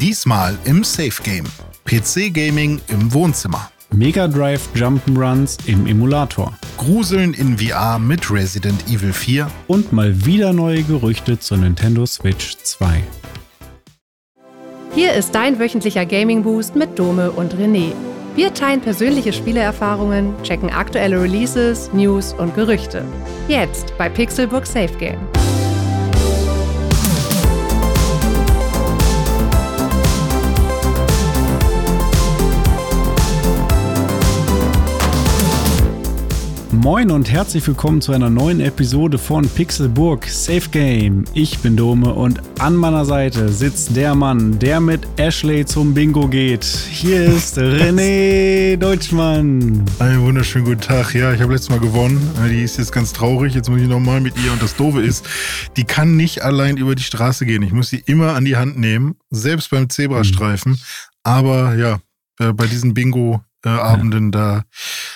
Diesmal im Safe Game. PC Gaming im Wohnzimmer. Mega Drive Jump'n'Runs im Emulator. Gruseln in VR mit Resident Evil 4. Und mal wieder neue Gerüchte zur Nintendo Switch 2. Hier ist dein wöchentlicher Gaming Boost mit Dome und René. Wir teilen persönliche Spieleerfahrungen, checken aktuelle Releases, News und Gerüchte. Jetzt bei Pixelbook Safe Game. Moin und herzlich willkommen zu einer neuen Episode von Pixelburg Safe Game. Ich bin Dome und an meiner Seite sitzt der Mann, der mit Ashley zum Bingo geht. Hier ist René Deutschmann. Einen wunderschönen guten Tag. Ja, ich habe letztes Mal gewonnen. Die ist jetzt ganz traurig. Jetzt muss ich nochmal mit ihr. Und das Doofe ist, die kann nicht allein über die Straße gehen. Ich muss sie immer an die Hand nehmen, selbst beim Zebrastreifen. Mhm. Aber ja, äh, bei diesen Bingo-Abenden, ja. da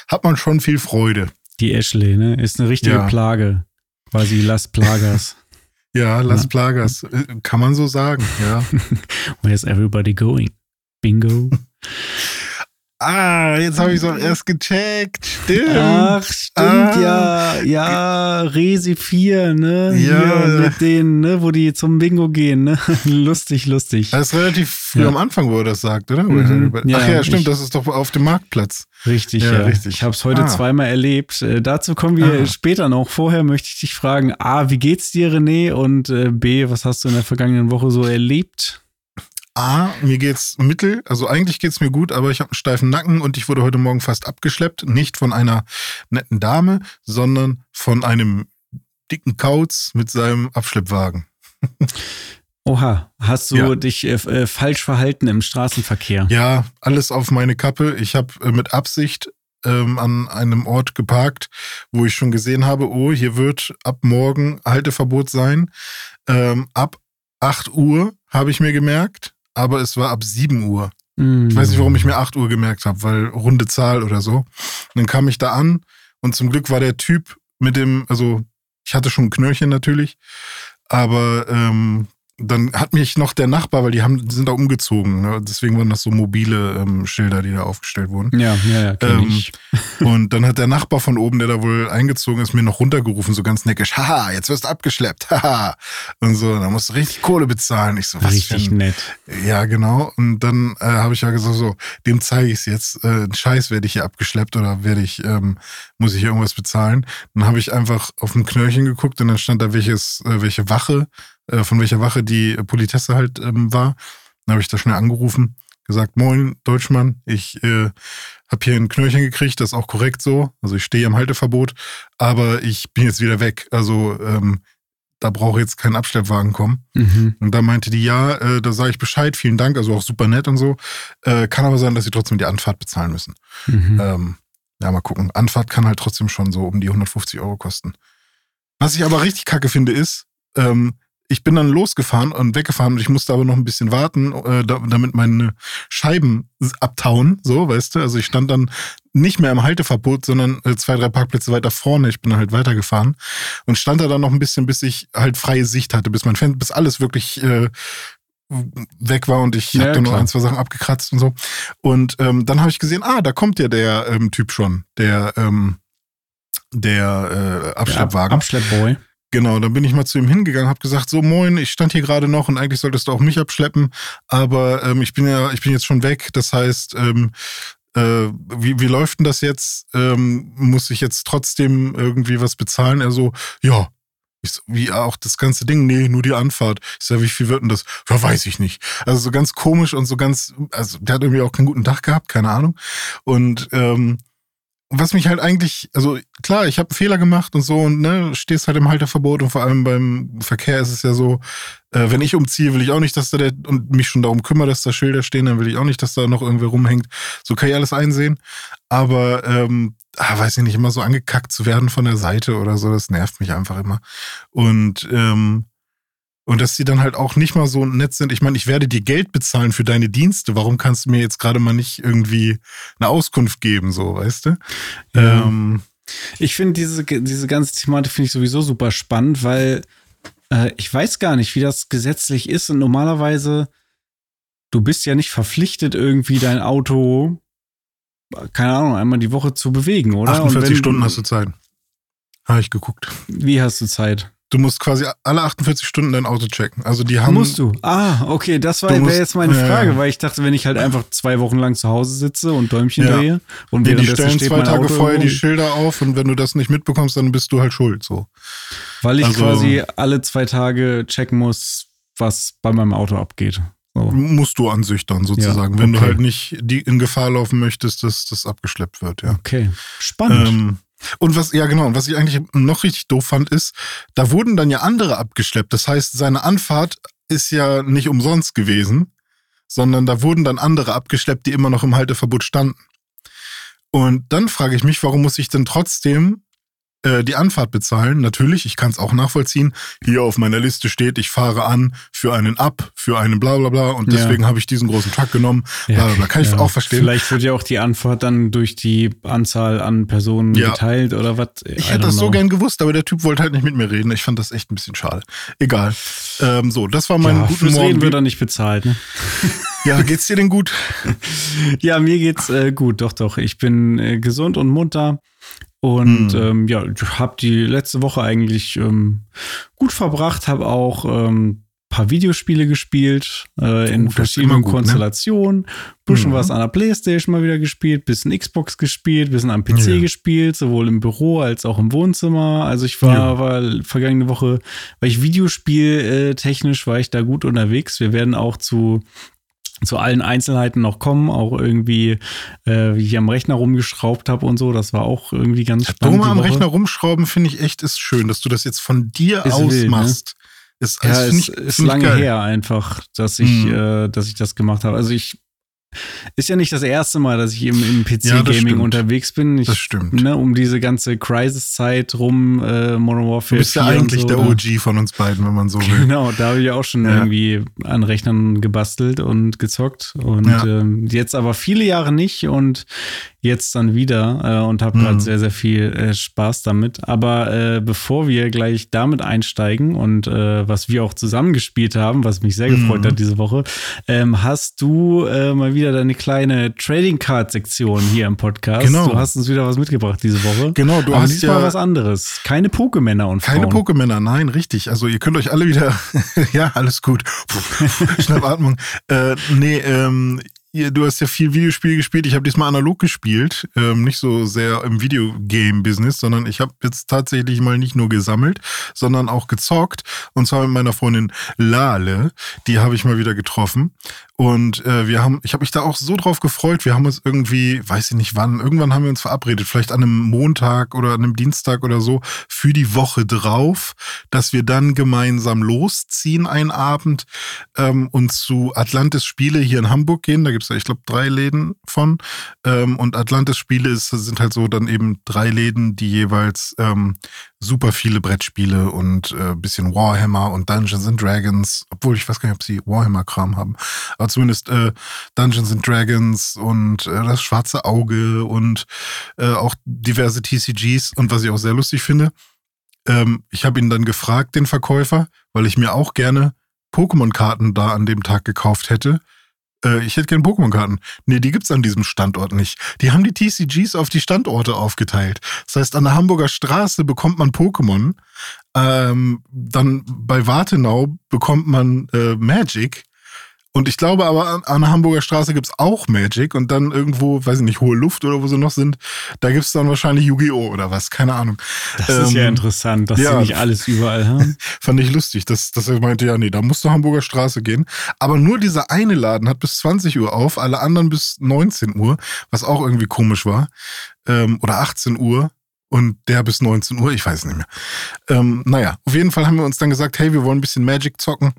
hat man schon viel Freude. Die Ashley, ne? Ist eine richtige ja. Plage. Quasi Las Plagas. ja, Las ja. Plagas. Äh, kann man so sagen, ja. Where's everybody going? Bingo. Ah, jetzt habe ich es auch erst gecheckt. Stimmt. Ach, stimmt, ah. ja. Ja, Resi 4, ne? Ja. Hier mit denen, ne, wo die zum Bingo gehen, ne? lustig, lustig. Das ist relativ früh ja. am Anfang, wo er das sagt, oder? Mhm. Ach ja, ja stimmt, ich, das ist doch auf dem Marktplatz. Richtig, ja. ja. richtig. Ich habe es heute ah. zweimal erlebt. Äh, dazu kommen wir ah. später noch. Vorher möchte ich dich fragen, A, wie geht's dir, René? Und äh, B, was hast du in der vergangenen Woche so erlebt? A, mir geht's mittel, also eigentlich geht's mir gut, aber ich habe einen steifen Nacken und ich wurde heute Morgen fast abgeschleppt. Nicht von einer netten Dame, sondern von einem dicken Kauz mit seinem Abschleppwagen. Oha, hast du ja. dich äh, äh, falsch verhalten im Straßenverkehr? Ja, alles auf meine Kappe. Ich habe äh, mit Absicht ähm, an einem Ort geparkt, wo ich schon gesehen habe, oh, hier wird ab morgen Halteverbot sein. Ähm, ab 8 Uhr habe ich mir gemerkt aber es war ab 7 Uhr. Mm. Ich weiß nicht, warum ich mir 8 Uhr gemerkt habe, weil runde Zahl oder so. Und dann kam ich da an und zum Glück war der Typ mit dem, also ich hatte schon ein Knöllchen natürlich, aber ähm, dann hat mich noch der Nachbar, weil die haben, die sind da umgezogen. Ne? Deswegen waren das so mobile ähm, Schilder, die da aufgestellt wurden. Ja, ja, ja. Ähm, ich. Und dann hat der Nachbar von oben, der da wohl eingezogen ist, mir noch runtergerufen, so ganz neckisch, haha, jetzt wirst du abgeschleppt, haha. Und so, da musst du richtig Kohle bezahlen. Ich so, was Richtig denn? nett. Ja, genau. Und dann äh, habe ich ja gesagt, so, dem zeige ich es jetzt. Äh, Scheiß werde ich hier abgeschleppt oder werde ich, ähm, muss ich hier irgendwas bezahlen. Dann habe ich einfach auf ein Knöllchen geguckt und dann stand da welches, äh, welche Wache äh, von welcher Wache die Politesse halt ähm, war. Dann habe ich da schnell angerufen, gesagt, moin Deutschmann, ich äh, habe hier ein Knöllchen gekriegt, das ist auch korrekt so. Also ich stehe im Halteverbot, aber ich bin jetzt wieder weg. Also ähm, da brauche jetzt kein Abschleppwagen kommen. Mhm. Und da meinte die, ja, äh, da sage ich Bescheid, vielen Dank, also auch super nett und so. Äh, kann aber sein, dass sie trotzdem die Anfahrt bezahlen müssen. Mhm. Ähm, ja, mal gucken. Anfahrt kann halt trotzdem schon so um die 150 Euro kosten. Was ich aber richtig kacke finde, ist, ähm, ich bin dann losgefahren und weggefahren und ich musste aber noch ein bisschen warten, äh, damit meine Scheiben abtauen, so, weißt du? Also ich stand dann nicht mehr im Halteverbot, sondern äh, zwei, drei Parkplätze weiter vorne. Ich bin dann halt weitergefahren und stand da dann noch ein bisschen, bis ich halt freie Sicht hatte, bis mein Fan, bis alles wirklich äh, weg war und ich ja, habe dann noch ein, zwei Sachen abgekratzt und so. Und ähm, dann habe ich gesehen, ah, da kommt ja der ähm, Typ schon, der ähm, der äh, Abschleppwagen. Der Abschleppboy. Genau, dann bin ich mal zu ihm hingegangen, habe gesagt, so moin, ich stand hier gerade noch und eigentlich solltest du auch mich abschleppen, aber ähm, ich bin ja, ich bin jetzt schon weg. Das heißt, ähm, äh, wie, wie läuft denn das jetzt? Ähm, muss ich jetzt trotzdem irgendwie was bezahlen? Er so, ja. Ich so, wie auch das ganze Ding? Nee, nur die Anfahrt. Ich sag, wie viel wird denn das? Ja, weiß ich nicht. Also so ganz komisch und so ganz, also der hat irgendwie auch keinen guten Tag gehabt, keine Ahnung. Und ähm, was mich halt eigentlich, also klar, ich habe Fehler gemacht und so und ne, stehst halt im Halterverbot und vor allem beim Verkehr ist es ja so, äh, wenn ich umziehe, will ich auch nicht, dass da der und mich schon darum kümmere, dass da Schilder stehen, dann will ich auch nicht, dass da noch irgendwer rumhängt. So kann ich alles einsehen. Aber ähm, ah, weiß ich nicht, immer so angekackt zu werden von der Seite oder so, das nervt mich einfach immer. Und ähm, und dass sie dann halt auch nicht mal so nett sind. Ich meine, ich werde dir Geld bezahlen für deine Dienste. Warum kannst du mir jetzt gerade mal nicht irgendwie eine Auskunft geben, so, weißt du? Ja. Ähm, ich finde diese, diese ganze Thematik finde ich sowieso super spannend, weil äh, ich weiß gar nicht, wie das gesetzlich ist. Und normalerweise du bist ja nicht verpflichtet, irgendwie dein Auto, keine Ahnung, einmal die Woche zu bewegen, oder? 48 Stunden hast du Zeit. Habe ich geguckt. Wie hast du Zeit? Du musst quasi alle 48 Stunden dein Auto checken. Also die haben. Musst du. Ah, okay, das wäre jetzt meine Frage, äh, weil ich dachte, wenn ich halt einfach zwei Wochen lang zu Hause sitze und Däumchen ja. drehe und ja, die stellen zwei Tage Auto vorher die Schilder auf und wenn du das nicht mitbekommst, dann bist du halt schuld. So. Weil ich also, quasi alle zwei Tage checken muss, was bei meinem Auto abgeht. So. Musst du an sich dann sozusagen, ja, okay. wenn du halt nicht die in Gefahr laufen möchtest, dass das abgeschleppt wird, ja. Okay. Spannend. Ähm, und was, ja genau, und was ich eigentlich noch richtig doof fand, ist, da wurden dann ja andere abgeschleppt. Das heißt, seine Anfahrt ist ja nicht umsonst gewesen, sondern da wurden dann andere abgeschleppt, die immer noch im Halteverbot standen. Und dann frage ich mich, warum muss ich denn trotzdem äh, die Anfahrt bezahlen. Natürlich, ich kann es auch nachvollziehen. Hier auf meiner Liste steht, ich fahre an für einen Ab, für einen bla bla bla und deswegen ja. habe ich diesen großen Truck genommen. Bla, bla, bla. Kann ja. ich auch verstehen. Vielleicht wird ja auch die Anfahrt dann durch die Anzahl an Personen ja. geteilt oder was. Ich hätte das know. so gern gewusst, aber der Typ wollte halt nicht mit mir reden. Ich fand das echt ein bisschen schade. Egal. Ähm, so, das war mein ja, guten Morgen. Reden wird er nicht bezahlt, ne? Ja, geht's dir denn gut? ja, mir geht's äh, gut, doch, doch. Ich bin äh, gesund und munter. Und mhm. ähm, ja, ich habe die letzte Woche eigentlich ähm, gut verbracht, habe auch ähm, paar Videospiele gespielt äh, in oh, verschiedenen gut, ne? Konstellationen. Ne? Bisschen mhm. was an der Playstation mal wieder gespielt, bisschen Xbox gespielt, bisschen am PC ja. gespielt, sowohl im Büro als auch im Wohnzimmer. Also ich war, ja. war vergangene Woche, weil ich Videospiel äh, technisch war ich da gut unterwegs. Wir werden auch zu zu allen Einzelheiten noch kommen, auch irgendwie, äh, wie ich am Rechner rumgeschraubt habe und so. Das war auch irgendwie ganz spannend. Dumme am Rechner rumschrauben finde ich echt ist schön, dass du das jetzt von dir ist aus wild, machst. Ne? Ist, ja, ist, ist lange her einfach, dass ich, mhm. äh, dass ich das gemacht habe. Also ich ist ja nicht das erste Mal, dass ich im, im PC-Gaming ja, unterwegs bin. Ich, das stimmt. Ne, um diese ganze Crisis-Zeit rum, äh, Modern Warfare. Du bist ja eigentlich so, der OG von uns beiden, wenn man so will. Genau, da habe ich auch schon ja. irgendwie an Rechnern gebastelt und gezockt. Und ja. ähm, jetzt aber viele Jahre nicht. Und jetzt dann wieder äh, und habe mhm. gerade sehr, sehr viel äh, Spaß damit. Aber äh, bevor wir gleich damit einsteigen und äh, was wir auch zusammengespielt haben, was mich sehr mhm. gefreut hat diese Woche, ähm, hast du äh, mal wieder deine kleine Trading Card Sektion hier im Podcast. Genau. Du hast uns wieder was mitgebracht diese Woche. Genau, du Aber hast diesmal ja was anderes. Keine Pokemänner und Frauen. Keine Pokemänner, nein, richtig. Also ihr könnt euch alle wieder, ja, alles gut. Schnappatmung. äh, nee, ähm, du hast ja viel Videospiel gespielt. Ich habe diesmal analog gespielt, ähm, nicht so sehr im Videogame-Business, sondern ich habe jetzt tatsächlich mal nicht nur gesammelt, sondern auch gezockt. Und zwar mit meiner Freundin Lale. Die habe ich mal wieder getroffen. Und äh, wir haben, ich habe mich da auch so drauf gefreut. Wir haben uns irgendwie, weiß ich nicht wann, irgendwann haben wir uns verabredet, vielleicht an einem Montag oder an einem Dienstag oder so, für die Woche drauf, dass wir dann gemeinsam losziehen einen Abend ähm, und zu Atlantis Spiele hier in Hamburg gehen. Da gibt's ja, ich glaube, drei Läden von. Ähm, und Atlantis Spiele ist, sind halt so dann eben drei Läden, die jeweils ähm, super viele Brettspiele und äh, bisschen Warhammer und Dungeons and Dragons, obwohl ich weiß gar nicht, ob sie Warhammer-Kram haben, aber zumindest äh, Dungeons and Dragons und äh, das Schwarze Auge und äh, auch diverse TCGs und was ich auch sehr lustig finde, ähm, ich habe ihn dann gefragt, den Verkäufer, weil ich mir auch gerne Pokémon-Karten da an dem Tag gekauft hätte äh, ich hätte gerne Pokémon-Karten. Nee, die gibt's an diesem Standort nicht. Die haben die TCGs auf die Standorte aufgeteilt. Das heißt, an der Hamburger Straße bekommt man Pokémon. Ähm, dann bei Wartenau bekommt man äh, Magic. Und ich glaube aber, an, an der Hamburger Straße gibt's auch Magic und dann irgendwo, weiß ich nicht, hohe Luft oder wo sie noch sind, da gibt's dann wahrscheinlich Yu-Gi-Oh! oder was, keine Ahnung. Das ähm, ist ja ähm, interessant, dass ja, sie nicht alles überall haben. Fand ich lustig, dass, dass er meinte, ja, nee, da musst du Hamburger Straße gehen. Aber nur dieser eine Laden hat bis 20 Uhr auf, alle anderen bis 19 Uhr, was auch irgendwie komisch war. Ähm, oder 18 Uhr und der bis 19 Uhr, ich weiß nicht mehr. Ähm, naja, auf jeden Fall haben wir uns dann gesagt, hey, wir wollen ein bisschen Magic zocken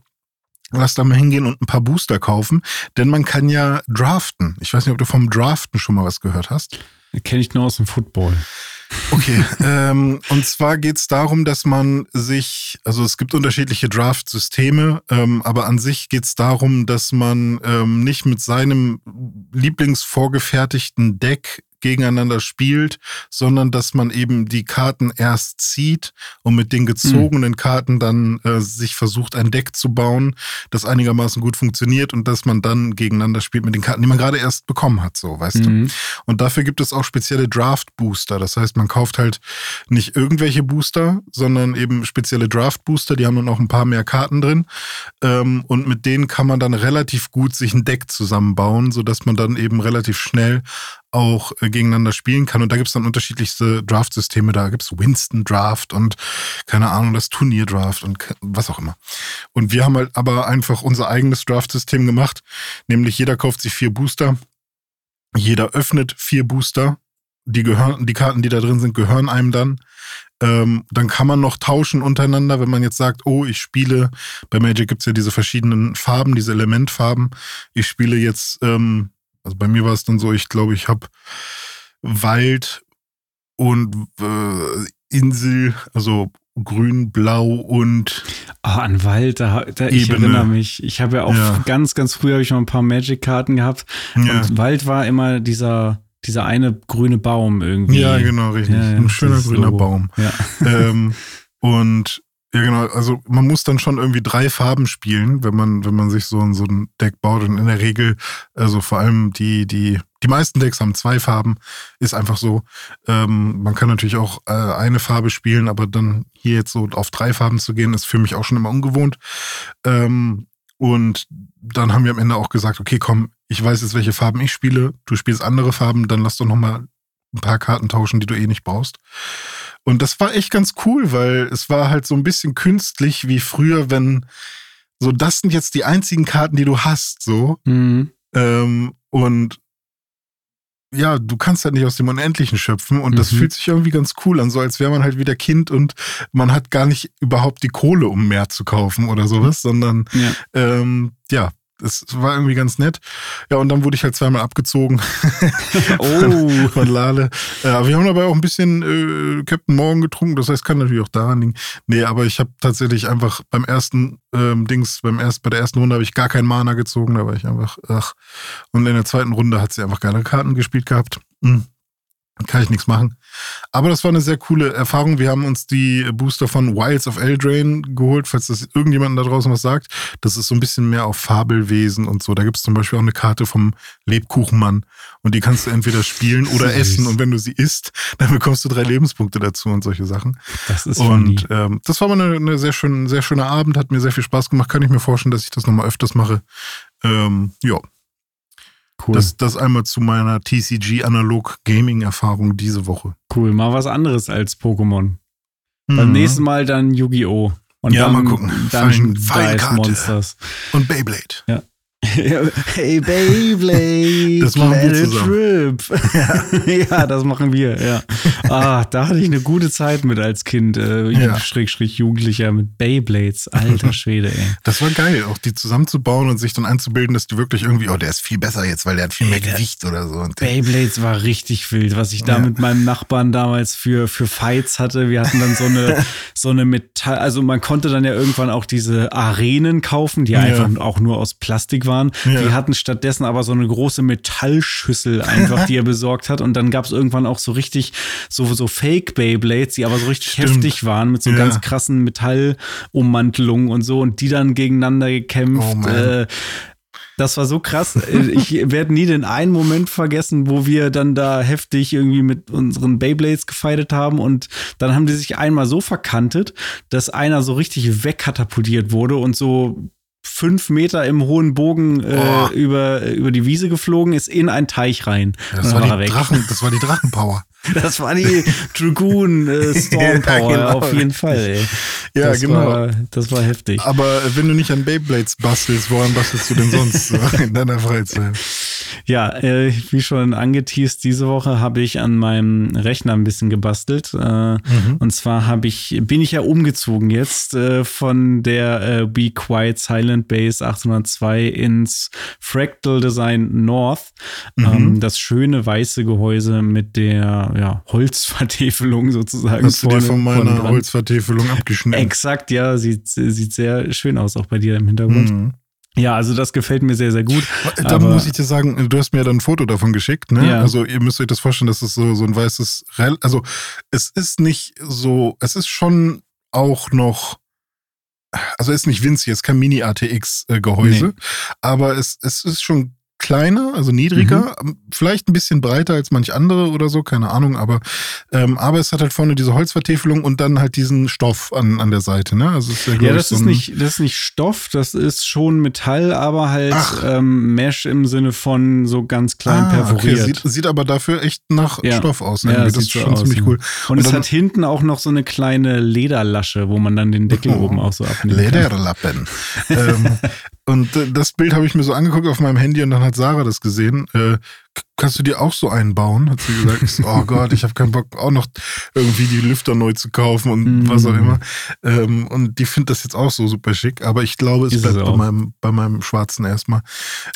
lass da mal hingehen und ein paar Booster kaufen, denn man kann ja draften. Ich weiß nicht, ob du vom Draften schon mal was gehört hast. Kenne ich nur aus dem Football. Okay, ähm, und zwar geht es darum, dass man sich, also es gibt unterschiedliche Draft-Systeme, ähm, aber an sich geht es darum, dass man ähm, nicht mit seinem lieblingsvorgefertigten Deck gegeneinander spielt, sondern dass man eben die Karten erst zieht und mit den gezogenen Karten dann äh, sich versucht, ein Deck zu bauen, das einigermaßen gut funktioniert und dass man dann gegeneinander spielt mit den Karten, die man gerade erst bekommen hat, so, weißt Mhm. du. Und dafür gibt es auch spezielle Draft-Booster. Das heißt, man kauft halt nicht irgendwelche Booster, sondern eben spezielle Draft-Booster, die haben dann auch ein paar mehr Karten drin. Ähm, und mit denen kann man dann relativ gut sich ein Deck zusammenbauen, sodass man dann eben relativ schnell auch äh, gegeneinander spielen kann. Und da gibt es dann unterschiedlichste Draft-Systeme. Da gibt es Winston Draft und keine Ahnung, das Turnier Draft und was auch immer. Und wir haben halt aber einfach unser eigenes Draft-System gemacht. Nämlich jeder kauft sich vier Booster. Jeder öffnet vier Booster. Die gehören, die Karten, die da drin sind, gehören einem dann. Ähm, dann kann man noch tauschen untereinander, wenn man jetzt sagt, oh, ich spiele, bei Magic gibt's ja diese verschiedenen Farben, diese Elementfarben. Ich spiele jetzt, ähm, also bei mir war es dann so, ich glaube, ich habe Wald und äh, Insel, also grün, blau und Ah, an Wald, da, da ich erinnere mich. Ich habe ja auch Ja. ganz, ganz früh habe ich mal ein paar Magic-Karten gehabt. ja, Und Wald war immer dieser, dieser eine grüne Baum irgendwie. ja genau, richtig. Ja, Ein schöner grüner Logo. Baum. Ja. ähm, und ja, genau, also man muss dann schon irgendwie drei Farben spielen, wenn man, wenn man sich so, ein- so ein Deck baut. Und in der Regel, also vor allem die, die, die meisten Decks haben zwei Farben, ist einfach so. Ähm, man kann natürlich auch äh, eine Farbe spielen, aber dann hier jetzt so auf drei Farben zu gehen, ist für mich auch schon immer ungewohnt. Ähm, und dann haben wir am Ende auch gesagt, okay, komm, ich weiß jetzt, welche Farben ich spiele, du spielst andere Farben, dann lass doch noch mal ein paar Karten tauschen, die du eh nicht brauchst. Und das war echt ganz cool, weil es war halt so ein bisschen künstlich wie früher, wenn so, das sind jetzt die einzigen Karten, die du hast, so. Mhm. Ähm, und ja, du kannst halt nicht aus dem Unendlichen schöpfen und das Mhm. fühlt sich irgendwie ganz cool an, so als wäre man halt wieder Kind und man hat gar nicht überhaupt die Kohle, um mehr zu kaufen oder sowas, sondern Ja. ähm, ja, es war irgendwie ganz nett. Ja, und dann wurde ich halt zweimal abgezogen Oh. von Lale. Aber wir haben dabei auch ein bisschen äh, Captain Morgan getrunken. Das heißt, kann natürlich auch daran liegen. Nee, aber ich habe tatsächlich einfach beim ersten ähm, Dings, beim erst, bei der ersten Runde habe ich gar keinen Mana gezogen. Da war ich einfach, ach. Und in der zweiten Runde hat sie einfach keine Karten gespielt gehabt. Hm. Kann ich nichts machen. Aber das war eine sehr coole Erfahrung. Wir haben uns die Booster von Wilds of Eldraine geholt, falls das irgendjemandem da draußen was sagt. Das ist so ein bisschen mehr auf Fabelwesen und so. Da gibt es zum Beispiel auch eine Karte vom Lebkuchenmann. Und die kannst du entweder spielen oder essen. Und wenn du sie isst, dann bekommst du drei Lebenspunkte dazu und solche Sachen. Das ist. Und ähm, das war mal eine, eine sehr schön, sehr schöner Abend, hat mir sehr viel Spaß gemacht. Kann ich mir vorstellen, dass ich das nochmal öfters mache. Ähm, ja, Cool. das, das einmal zu meiner TCG Analog Gaming Erfahrung diese Woche. cool. Mal was anderes als Pokémon. Beim Mhm. nächsten Mal dann Yu-Gi-Oh! Und Ja, dann mal gucken. Dungeon Fein-. Monsters. Und Beyblade. Hey Beyblade, Das machen wir let it zusammen. rip. Ja. das machen wir, ja. Ah, da hatte ich eine gute Zeit mit als Kind, äh, Ja. Schräg, Schräg, Jugendlicher mit Beyblades. Alter Schwede, ey. Das war geil, auch die zusammenzubauen und sich dann einzubilden, dass die wirklich irgendwie, oh, der ist viel besser jetzt, weil der hat viel mehr Gewicht oder so. Und Beyblades war richtig wild, was ich da Ja. mit meinem Nachbarn damals für, für Fights hatte. Wir hatten dann so eine, so eine Metall, also man konnte dann ja irgendwann auch diese Arenen kaufen, die Ja. einfach auch nur aus Plastik waren. Ja. Die hatten stattdessen aber so eine große Metallschüssel einfach, die er besorgt hat. Und dann gab es irgendwann auch so richtig, so, so Fake Beyblades, die aber so richtig Stimmt. heftig waren, mit so Ja. ganz krassen Metallummantelungen und so. Und die dann gegeneinander gekämpft. Oh, äh, das war so krass. Äh, Ich werde nie den einen Moment vergessen, wo wir dann da heftig irgendwie mit unseren Beyblades gefeitet haben und dann haben die sich einmal so verkantet, dass einer so richtig wegkatapultiert wurde und so fünf Meter im hohen Bogen äh, Oh. über, über die Wiese geflogen ist in einen Teich rein. das, Und dann war war die weg. Drachen, das war die Drachenpower. Das war die Dragoon äh, Storm Power, Ja, genau, auf jeden Fall. Ey. Ja, das genau. War, das war heftig. Aber wenn du nicht an Beyblades bastelst, woran bastelst du denn sonst so in deiner Freizeit? Ja, äh, wie schon angeteased, diese Woche habe ich an meinem Rechner ein bisschen gebastelt. Äh, Und zwar habe ich, bin ich ja umgezogen jetzt äh, von der äh, Be Quiet Silent Base 802 ins Fractal Design North. Ähm, das schöne weiße Gehäuse mit der ja, Holzvertäfelung sozusagen. Hast du dir von meiner. Holzvertäfelung abgeschnitten? Exakt, ja, sieht, sieht sehr schön aus, auch bei dir im Hintergrund. Mhm. Ja, also das gefällt mir sehr, sehr gut. Da muss ich dir sagen, du hast mir ja dann ein Foto davon geschickt, ne? Ja. Also ihr müsst euch das vorstellen, das ist so, so ein weißes, Rel also es ist nicht so, es ist schon auch noch, also es ist nicht winzig, es ist kein Mini-ATX-Gehäuse, Nee. aber es, es ist schon kleiner, also niedriger, Mhm. vielleicht ein bisschen breiter als manch andere oder so, keine Ahnung, aber, ähm, aber es hat halt vorne diese Holzvertäfelung und dann halt diesen Stoff an, an der Seite, ne? Also es ist ja, Ja, das so ist nicht, das ist nicht Stoff, das ist schon Metall, aber halt Ach. ähm, Mesh im Sinne von so ganz klein Ah, perforiert. Okay. Sieht, sieht aber dafür echt nach Ja. Stoff aus. Ja, irgendwie. das sieht ist schon aus, ziemlich ja. cool. Und, es dann- hat hinten auch noch so eine kleine Lederlasche, wo man dann den Deckel Oh. oben auch so abnehmen kann. Lederlappen. ähm, und äh, das Bild habe ich mir so angeguckt auf meinem Handy und dann hat Sarah das gesehen. Äh, kannst du dir auch so einen bauen? Hat sie gesagt. Oh Gott, ich habe keinen Bock, auch noch irgendwie die Lüfter neu zu kaufen und Mm. was auch immer. Ähm, und die findet das jetzt auch so super schick. Aber ich glaube, es Ist es bleibt bei auch. meinem, bei meinem Schwarzen erstmal.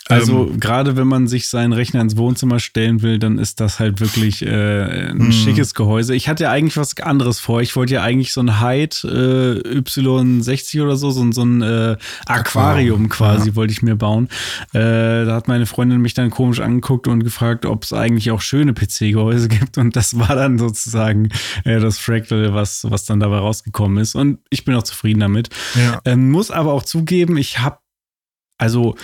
Also Ähm, gerade wenn man sich seinen Rechner ins Wohnzimmer stellen will, dann ist das halt wirklich äh, ein Mhm. schickes Gehäuse. Ich hatte ja eigentlich was anderes vor. Ich wollte ja eigentlich so ein Hyde äh, Y60 oder so, so, ein- so ein äh, Aquarium Aquarium, quasi wollte ich mir bauen. Äh, da hat meine Freundin mich dann komisch angeguckt und gefragt, ob es eigentlich auch schöne PC-Gehäuse gibt. Und das war dann sozusagen äh, das Fractal, was, was dann dabei rausgekommen ist. Und ich bin auch zufrieden damit. ja. Ähm, muss aber auch zugeben, ich habe, also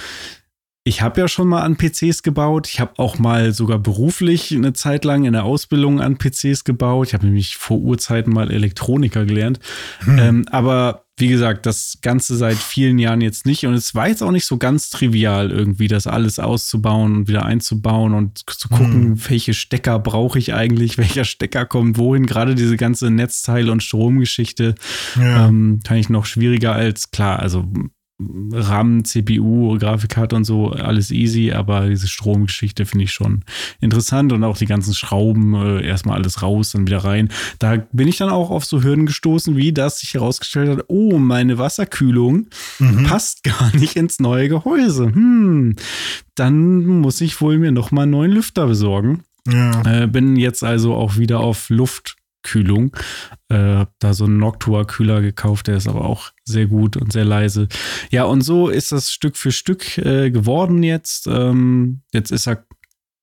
ich habe ja schon mal an PCs gebaut. Ich habe auch mal sogar beruflich eine Zeit lang in der Ausbildung an PCs gebaut. Ich habe nämlich vor Urzeiten mal Elektroniker gelernt. Hm. Ähm, aber wie gesagt, das Ganze seit vielen Jahren jetzt nicht. Und es war jetzt auch nicht so ganz trivial, irgendwie das alles auszubauen und wieder einzubauen und zu gucken, welche Stecker brauche ich eigentlich, welcher Stecker kommt wohin. Gerade diese ganze Netzteil- und Stromgeschichte ja. ähm, kann ich noch schwieriger als, klar, also RAM, CPU, Grafikkarte und so, alles easy, aber diese Stromgeschichte finde ich schon interessant und auch die ganzen Schrauben, äh, erstmal alles raus, dann wieder rein. Da bin ich dann auch auf so Hürden gestoßen, wie das sich herausgestellt hat, oh, meine Wasserkühlung Mhm. passt gar nicht ins neue Gehäuse. Hm, dann muss ich wohl mir nochmal einen neuen Lüfter besorgen. ja. Äh, bin jetzt also auch wieder auf Luftkühlung. Äh, hab da so einen Noctua-Kühler gekauft, der ist aber auch sehr gut und sehr leise. Ja, und so ist das Stück für Stück äh, geworden jetzt. Ähm, jetzt ist er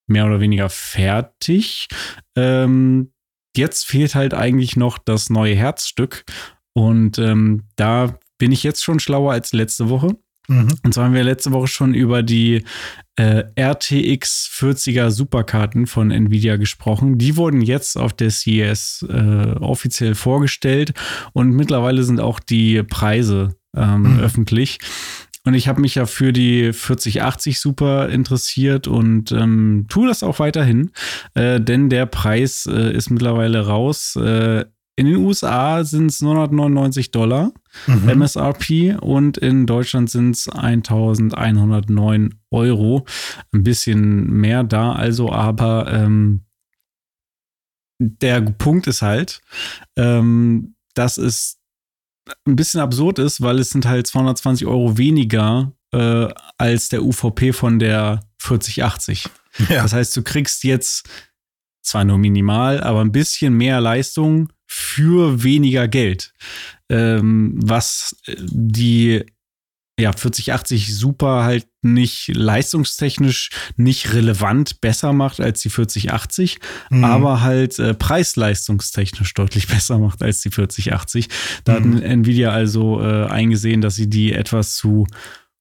mehr oder weniger fertig. Ähm, jetzt fehlt halt eigentlich noch das neue Herzstück. Und ähm, da bin ich jetzt schon schlauer als letzte Woche. Mhm. Und zwar haben wir letzte Woche schon über die äh, RTX 40er Superkarten von Nvidia gesprochen. Die wurden jetzt auf der CES äh, offiziell vorgestellt und mittlerweile sind auch die Preise ähm, Mhm. öffentlich. Und ich habe mich ja für die 4080 Super interessiert und ähm, tue das auch weiterhin, äh, denn der Preis äh, ist mittlerweile raus. Äh, in den USA sind es 999 Dollar. Mhm. MSRP und in Deutschland sind es 1109 Euro. Ein bisschen mehr da, also, aber ähm, der Punkt ist halt, ähm, dass es ein bisschen absurd ist, weil es sind halt 220 Euro weniger äh, als der UVP von der 4080. Ja. Das heißt, du kriegst jetzt zwar nur minimal, aber ein bisschen mehr Leistung für weniger Geld. Ähm, was äh, die ja, 4080 Super halt nicht leistungstechnisch nicht relevant besser macht als die 4080, Mhm. aber halt äh, preis-leistungstechnisch deutlich besser macht als die 4080. Da hat Mhm. Nvidia also äh, eingesehen, dass sie die etwas zu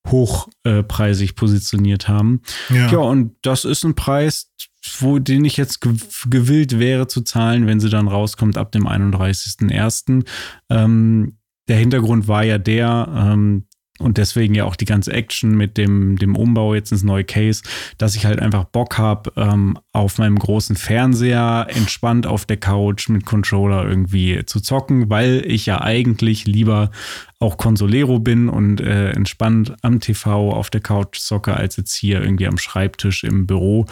hochpreisig positioniert haben. ja. Ja, und das ist ein Preis, wo, den ich jetzt gew gewillt wäre zu zahlen, wenn sie dann rauskommt ab dem 31.01. Ähm, der Hintergrund war ja der, ähm, und deswegen ja auch die ganze Action mit dem, dem Umbau jetzt ins neue Case, dass ich halt einfach Bock habe, ähm, auf meinem großen Fernseher entspannt auf der Couch mit Controller irgendwie zu zocken, weil ich ja eigentlich lieber auch Consolero bin und äh, entspannt am TV auf der Couch zocke, als jetzt hier irgendwie am Schreibtisch im Büro.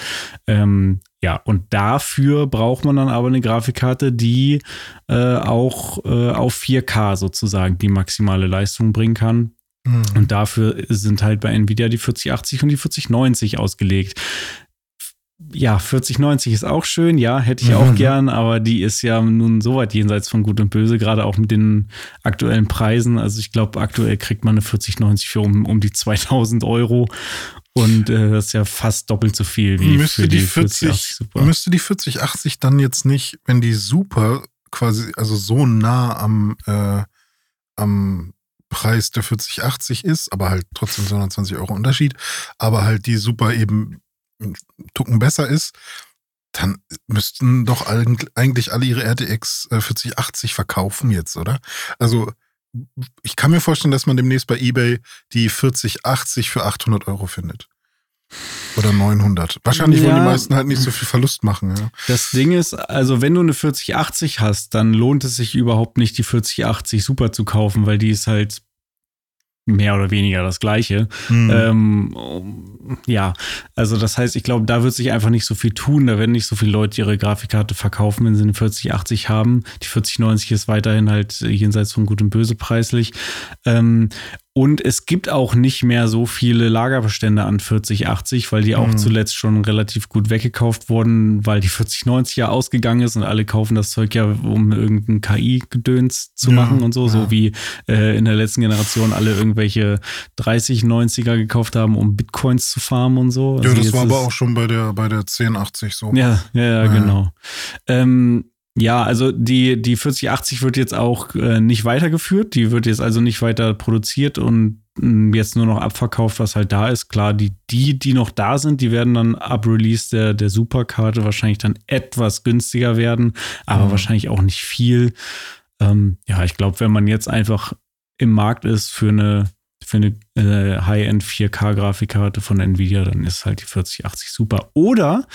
Ähm, ja, und dafür braucht man dann aber eine Grafikkarte, die äh, auch äh, auf 4K sozusagen die maximale Leistung bringen kann. Mhm. Und dafür sind halt bei Nvidia die 4080 und die 4090 ausgelegt. ja, 4090 ist auch schön, ja, hätte ich auch gern, aber die ist ja nun so weit jenseits von Gut und Böse, gerade auch mit den aktuellen Preisen. Also ich glaube, aktuell kriegt man eine 4090 für um, um die 2000 Euro und äh, das ist ja fast doppelt so viel wie müsste für die, die 40, 4080 Super. müsste die 4080 dann jetzt nicht, wenn die Super quasi, also so nah am, äh, am Preis der 4080 ist, aber halt trotzdem 220 Euro Unterschied, aber halt die Super eben Tucken besser ist, dann müssten doch eig- eigentlich alle ihre RTX äh, 4080 verkaufen jetzt, oder? Also ich kann mir vorstellen, dass man demnächst bei eBay die 4080 für 800 Euro findet. Oder 900. Wahrscheinlich wollen Ja. die meisten halt nicht so viel Verlust machen. Ja. Das Ding ist, also wenn du eine 4080 hast, dann lohnt es sich überhaupt nicht, die 4080 Super zu kaufen, weil die ist halt mehr oder weniger das gleiche. Hm. Ähm, ja, also das heißt, ich glaube, da wird sich einfach nicht so viel tun. Da werden nicht so viele Leute ihre Grafikkarte verkaufen, wenn sie eine 4080 haben. Die 4090 ist weiterhin halt jenseits von Gut und Böse preislich. Ähm, und es gibt auch nicht mehr so viele Lagerbestände an 4080, weil die auch Mhm. zuletzt schon relativ gut weggekauft wurden, weil die 4090 ja ausgegangen ist und alle kaufen das Zeug ja, um irgendein KI-Gedöns zu Ja, machen und so, ja. so wie äh, in der letzten Generation alle irgendwelche 3090er gekauft haben, um Bitcoins zu farmen und so. ja, Also das jetzt war aber auch schon bei der, bei der 1080 so. ja, ja, ja, Ja. genau. Ähm, ja, also die, die 4080 wird jetzt auch äh, nicht weitergeführt. Die wird jetzt also nicht weiter produziert und mh, jetzt nur noch abverkauft, was halt da ist. Klar, die, die, die noch da sind, die werden dann ab Release der, der Superkarte wahrscheinlich dann etwas günstiger werden, aber Mhm. wahrscheinlich auch nicht viel. Ähm, ja, ich glaube, wenn man jetzt einfach im Markt ist für eine, für eine äh, High-End 4K-Grafikkarte von Nvidia, dann ist halt die 4080 super. Oder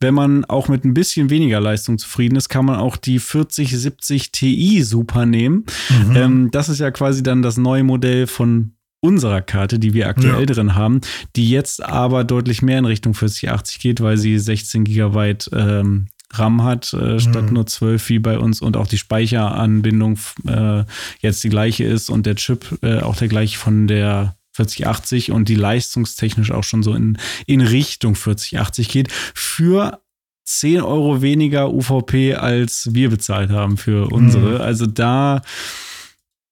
wenn man auch mit ein bisschen weniger Leistung zufrieden ist, kann man auch die 4070 Ti super nehmen. Mhm. Ähm, das ist ja quasi dann das neue Modell von unserer Karte, die wir aktuell Ja. drin haben, die jetzt aber deutlich mehr in Richtung 4080 geht, weil sie 16 Gigabyte ähm, RAM hat, äh, statt Mhm. nur 12 wie bei uns und auch die Speicheranbindung äh, jetzt die gleiche ist und der Chip äh, auch der gleiche von der 4080 und die leistungstechnisch auch schon so in, in Richtung 4080 geht. Für 10 Euro weniger UVP, als wir bezahlt haben für unsere. Also da,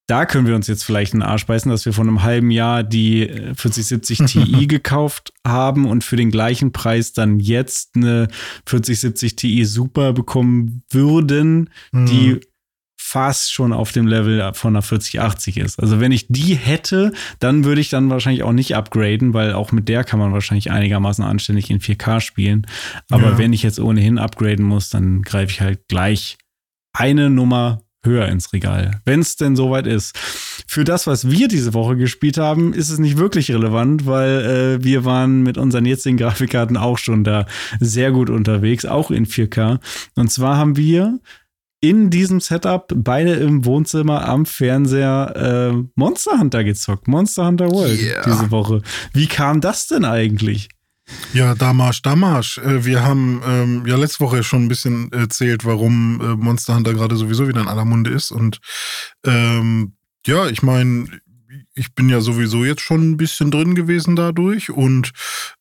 da können wir uns jetzt vielleicht einen Arsch beißen, dass wir vor einem halben Jahr die äh, 4070 Ti gekauft haben und für den gleichen Preis dann jetzt eine 4070 Ti Super bekommen würden, Mhm. die fast schon auf dem Level von einer 4080 ist. Also wenn ich die hätte, dann würde ich dann wahrscheinlich auch nicht upgraden, weil auch mit der kann man wahrscheinlich einigermaßen anständig in 4K spielen. Aber Ja. wenn ich jetzt ohnehin upgraden muss, dann greife ich halt gleich eine Nummer höher ins Regal, wenn es denn soweit ist. Für das, was wir diese Woche gespielt haben, ist es nicht wirklich relevant, weil äh, wir waren mit unseren jetzigen Grafikkarten auch schon da sehr gut unterwegs, auch in 4K. Und zwar haben wir in diesem Setup beide im Wohnzimmer am Fernseher äh, Monster Hunter gezockt. Monster Hunter World Yeah. diese Woche. Wie kam das denn eigentlich? Ja, Damasch, Damasch. Äh, Wir haben ähm, ja letzte Woche schon ein bisschen erzählt, warum äh, Monster Hunter gerade sowieso wieder in aller Munde ist. Und ähm, ja, ich meine, ich bin ja sowieso jetzt schon ein bisschen drin gewesen dadurch und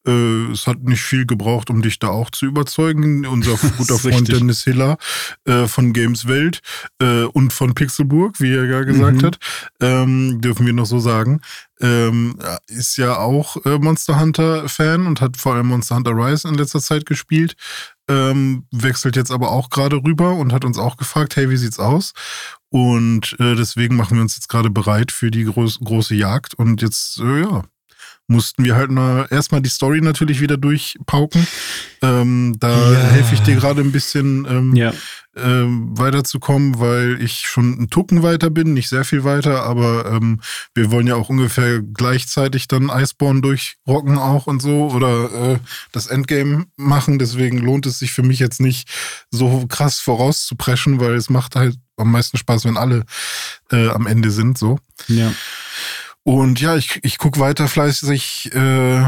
äh, es hat nicht viel gebraucht, um dich da auch zu überzeugen. Unser guter Freund. Dennis Hiller äh, von Games Welt äh, und von Pixelburg, wie er ja gesagt Mhm. hat, ähm, dürfen wir noch so sagen, ähm, ist ja auch äh, Monster Hunter Fan und hat vor allem Monster Hunter Rise in letzter Zeit gespielt. Ähm, wechselt jetzt aber auch gerade rüber und hat uns auch gefragt, hey, wie sieht's aus? Und äh, deswegen machen wir uns jetzt gerade bereit für die groß, große Jagd. Und jetzt, äh, ja, mussten wir halt mal erstmal die Story natürlich wieder durchpauken. Ähm, da Ja. helfe ich dir gerade ein bisschen ähm, Ja, ähm, weiterzukommen, weil ich schon einen Tucken weiter bin, nicht sehr viel weiter, aber ähm, wir wollen ja auch ungefähr gleichzeitig dann Iceborne durchrocken auch und so oder äh, das Endgame machen. Deswegen lohnt es sich für mich jetzt nicht so krass vorauszupreschen, weil es macht halt am meisten Spaß, wenn alle äh, am Ende sind so. ja. Und ja, ich, ich gucke weiter fleißig äh,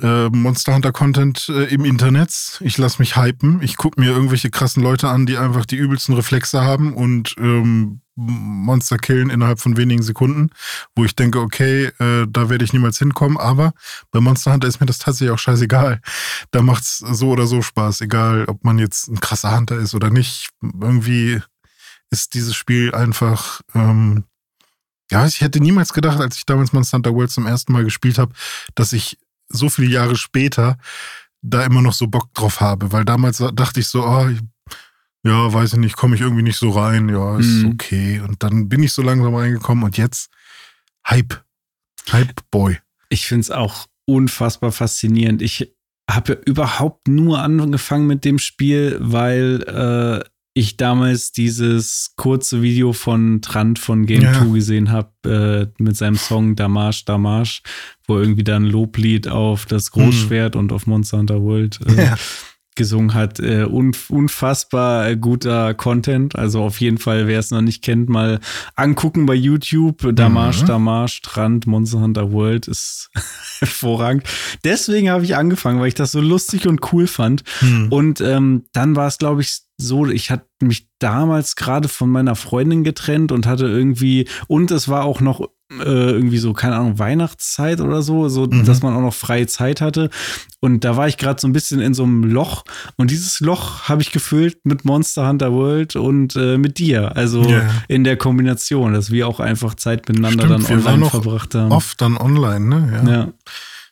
äh, Monster Hunter Content äh, im Internet. Ich lasse mich hypen. Ich gucke mir irgendwelche krassen Leute an, die einfach die übelsten Reflexe haben und ähm, Monster killen innerhalb von wenigen Sekunden, wo ich denke, okay, äh, da werde ich niemals hinkommen. Aber bei Monster Hunter ist mir das tatsächlich auch scheißegal. Da macht's so oder so Spaß, egal ob man jetzt ein krasser Hunter ist oder nicht. Irgendwie ist dieses Spiel einfach, ähm, ja, ich hätte niemals gedacht, als ich damals Monster Hunter World zum ersten Mal gespielt habe, dass ich so viele Jahre später da immer noch so Bock drauf habe, weil damals dachte ich so, oh, ja, weiß ich nicht, komme ich irgendwie nicht so rein, ja, ist mhm. okay. Und dann bin ich so langsam reingekommen und jetzt Hype. Hype Boy. Ich finde es auch unfassbar faszinierend. Ich habe ja überhaupt nur angefangen mit dem Spiel, weil äh, ich damals dieses kurze Video von Trant von Game ja. 2 gesehen habe, äh, mit seinem Song Damash Damash, wo irgendwie dann Loblied auf das Großschwert mhm. und auf Monster Hunter World äh, ja gesungen hat. Äh, unfassbar guter Content. Also auf jeden Fall, wer es noch nicht kennt, mal angucken bei YouTube. Damage, mhm. Damage, Strand, Monster Hunter World ist hervorragend. Deswegen habe ich angefangen, weil ich das so lustig und cool fand. Mhm. Und ähm, dann war es, glaube ich, so, ich hatte mich damals gerade von meiner Freundin getrennt und hatte irgendwie, und es war auch noch äh, irgendwie so, keine Ahnung, Weihnachtszeit oder so, so mhm. dass man auch noch freie Zeit hatte. Und da war ich gerade so ein bisschen in so einem Loch. Und dieses Loch habe ich gefüllt mit Monster Hunter World und äh, mit dir. Also yeah. in der Kombination, dass wir auch einfach Zeit miteinander Stimmt, dann online verbracht haben. Oft dann online, ne? Ja. ja.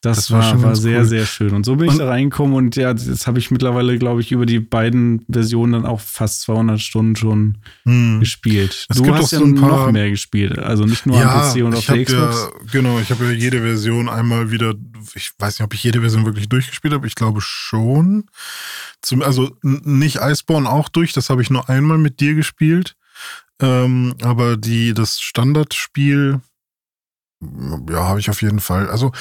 Das, das war, war, war sehr, cool. sehr schön. Und so bin und, ich da reingekommen und ja, jetzt habe ich mittlerweile, glaube ich, über die beiden Versionen dann auch fast 200 Stunden schon hm. gespielt. Es du hast ja so noch mehr gespielt, also nicht nur ja, am PC und auf der Xbox. Ja, genau, ich habe ja jede Version einmal wieder, ich weiß nicht, ob ich jede Version wirklich durchgespielt habe, ich glaube schon. Zum, also nicht Iceborne auch durch, das habe ich nur einmal mit dir gespielt. Ähm, aber die, das Standardspiel, ja, habe ich auf jeden Fall. Also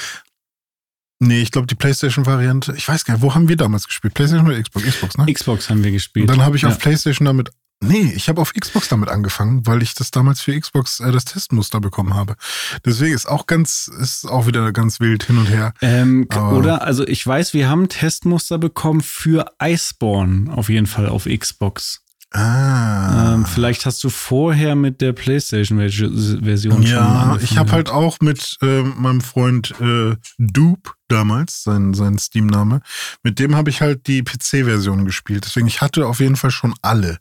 Nee, ich glaube die PlayStation-Variante. Ich weiß gar nicht, wo haben wir damals gespielt? PlayStation oder Xbox? Xbox, ne? Xbox haben wir gespielt. Und dann habe ich ja. auf PlayStation damit. Nee, ich habe auf Xbox damit angefangen, weil ich das damals für Xbox äh, das Testmuster bekommen habe. Deswegen ist auch ganz, ist auch wieder ganz wild hin und her. Ähm, oder, also ich weiß, wir haben Testmuster bekommen für Iceborne auf jeden Fall auf Xbox. Ah. Ähm, vielleicht hast du vorher mit der PlayStation-Version ja, schon. Ja, ich habe halt auch mit äh, meinem Freund äh, Dupe damals, sein, sein Steam-Name, mit dem habe ich halt die PC-Version gespielt. Deswegen, ich hatte auf jeden Fall schon alle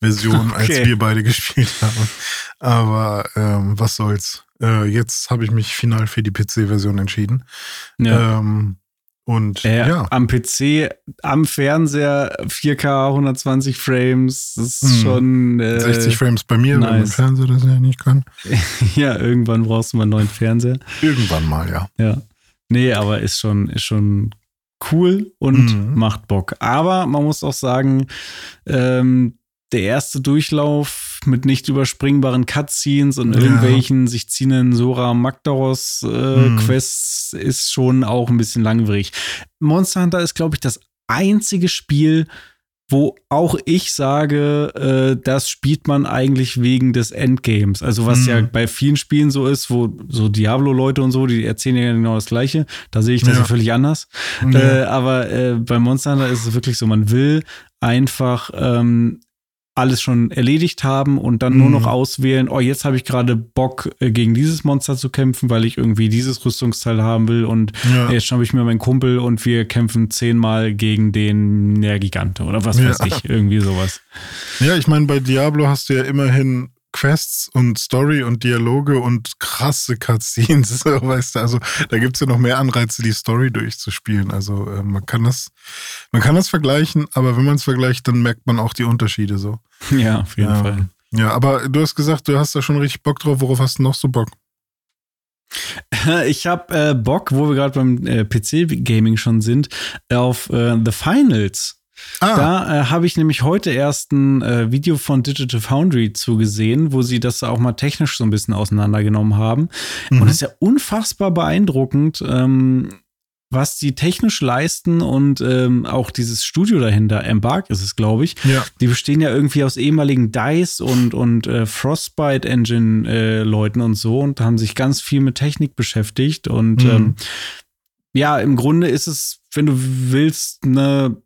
Versionen, okay. als wir beide gespielt haben. Aber ähm, was soll's. Äh, jetzt habe ich mich final für die PC-Version entschieden. Ja. Ähm, und äh, ja. Am PC, am Fernseher 4K 120 Frames, das ist hm. schon. Äh, 60 Frames bei mir, nice. wenn mein Fernseher das ja nicht kann. ja, irgendwann brauchst du mal einen neuen Fernseher. Irgendwann mal, ja. Ja. Nee, aber ist schon, ist schon cool und mhm. macht Bock. Aber man muss auch sagen, ähm, der erste Durchlauf mit nicht überspringbaren Cutscenes und ja. irgendwelchen sich ziehenden Sora Magdaros äh, mhm. Quests ist schon auch ein bisschen langwierig. Monster Hunter ist, glaube ich, das einzige Spiel, wo auch ich sage, äh, das spielt man eigentlich wegen des Endgames. Also was mhm. ja bei vielen Spielen so ist, wo so Diablo-Leute und so, die erzählen ja genau das Gleiche. Da sehe ich das ja, ja völlig anders. Ja. Äh, aber äh, bei Monster Hunter ist es wirklich so, man will einfach ähm, alles schon erledigt haben und dann mhm. nur noch mhm. auswählen, oh, jetzt habe ich gerade Bock, äh, gegen dieses Monster zu kämpfen, weil ich irgendwie dieses Rüstungsteil haben will und ja. jetzt habe ich mir meinen Kumpel und wir kämpfen zehnmal gegen den ja, Gigante oder was ja. weiß ich, irgendwie sowas. Ja, ich meine, bei Diablo hast du ja immerhin Quests und Story und Dialoge und krasse Cutscenes, weißt du, also da gibt es ja noch mehr Anreize, die Story durchzuspielen. Also äh, man kann das, man kann das vergleichen, aber wenn man es vergleicht, dann merkt man auch die Unterschiede so. Ja, auf jeden ja. Fall. Ja, aber du hast gesagt, du hast da schon richtig Bock drauf. Worauf hast du noch so Bock? Ich habe äh, Bock, wo wir gerade beim äh, PC-Gaming schon sind, auf äh, The Finals. Ah. Da äh, habe ich nämlich heute erst ein äh, Video von Digital Foundry zugesehen, wo sie das auch mal technisch so ein bisschen auseinandergenommen haben. Mhm. Und es ist ja unfassbar beeindruckend, ähm, was die technisch leisten und ähm, auch dieses Studio dahinter, Embark ist es, glaube ich. Ja. Die bestehen ja irgendwie aus ehemaligen DICE und, und äh, Frostbite Engine äh, Leuten und so und haben sich ganz viel mit Technik beschäftigt. Und mhm. ähm, ja, im Grunde ist es, wenn du willst, eine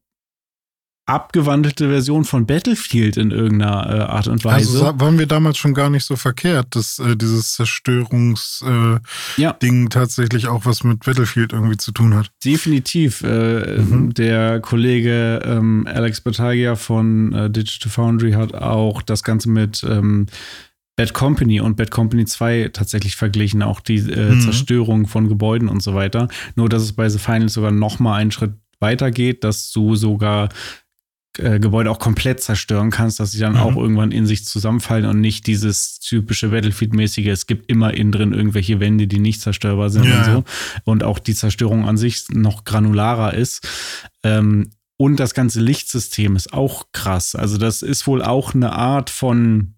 abgewandelte Version von Battlefield in irgendeiner äh, Art und Weise. Also waren wir damals schon gar nicht so verkehrt, dass äh, dieses Zerstörungsding äh, Ja. tatsächlich auch was mit Battlefield irgendwie zu tun hat. Definitiv. Äh, Mhm. Der Kollege ähm, Alex Batagia von äh, Digital Foundry hat auch das Ganze mit ähm, Bad Company und Bad Company 2 tatsächlich verglichen, auch die äh, Mhm. Zerstörung von Gebäuden und so weiter. Nur, dass es bei The Finals sogar noch mal einen Schritt weiter geht, dass du sogar äh, Gebäude auch komplett zerstören kannst, dass sie dann Mhm. auch irgendwann in sich zusammenfallen und nicht dieses typische Battlefield-mäßige, es gibt immer innen drin irgendwelche Wände, die nicht zerstörbar sind Ja, und so. Und auch die Zerstörung an sich noch granularer ist. Ähm, und das ganze Lichtsystem ist auch krass. Also das ist wohl auch eine Art von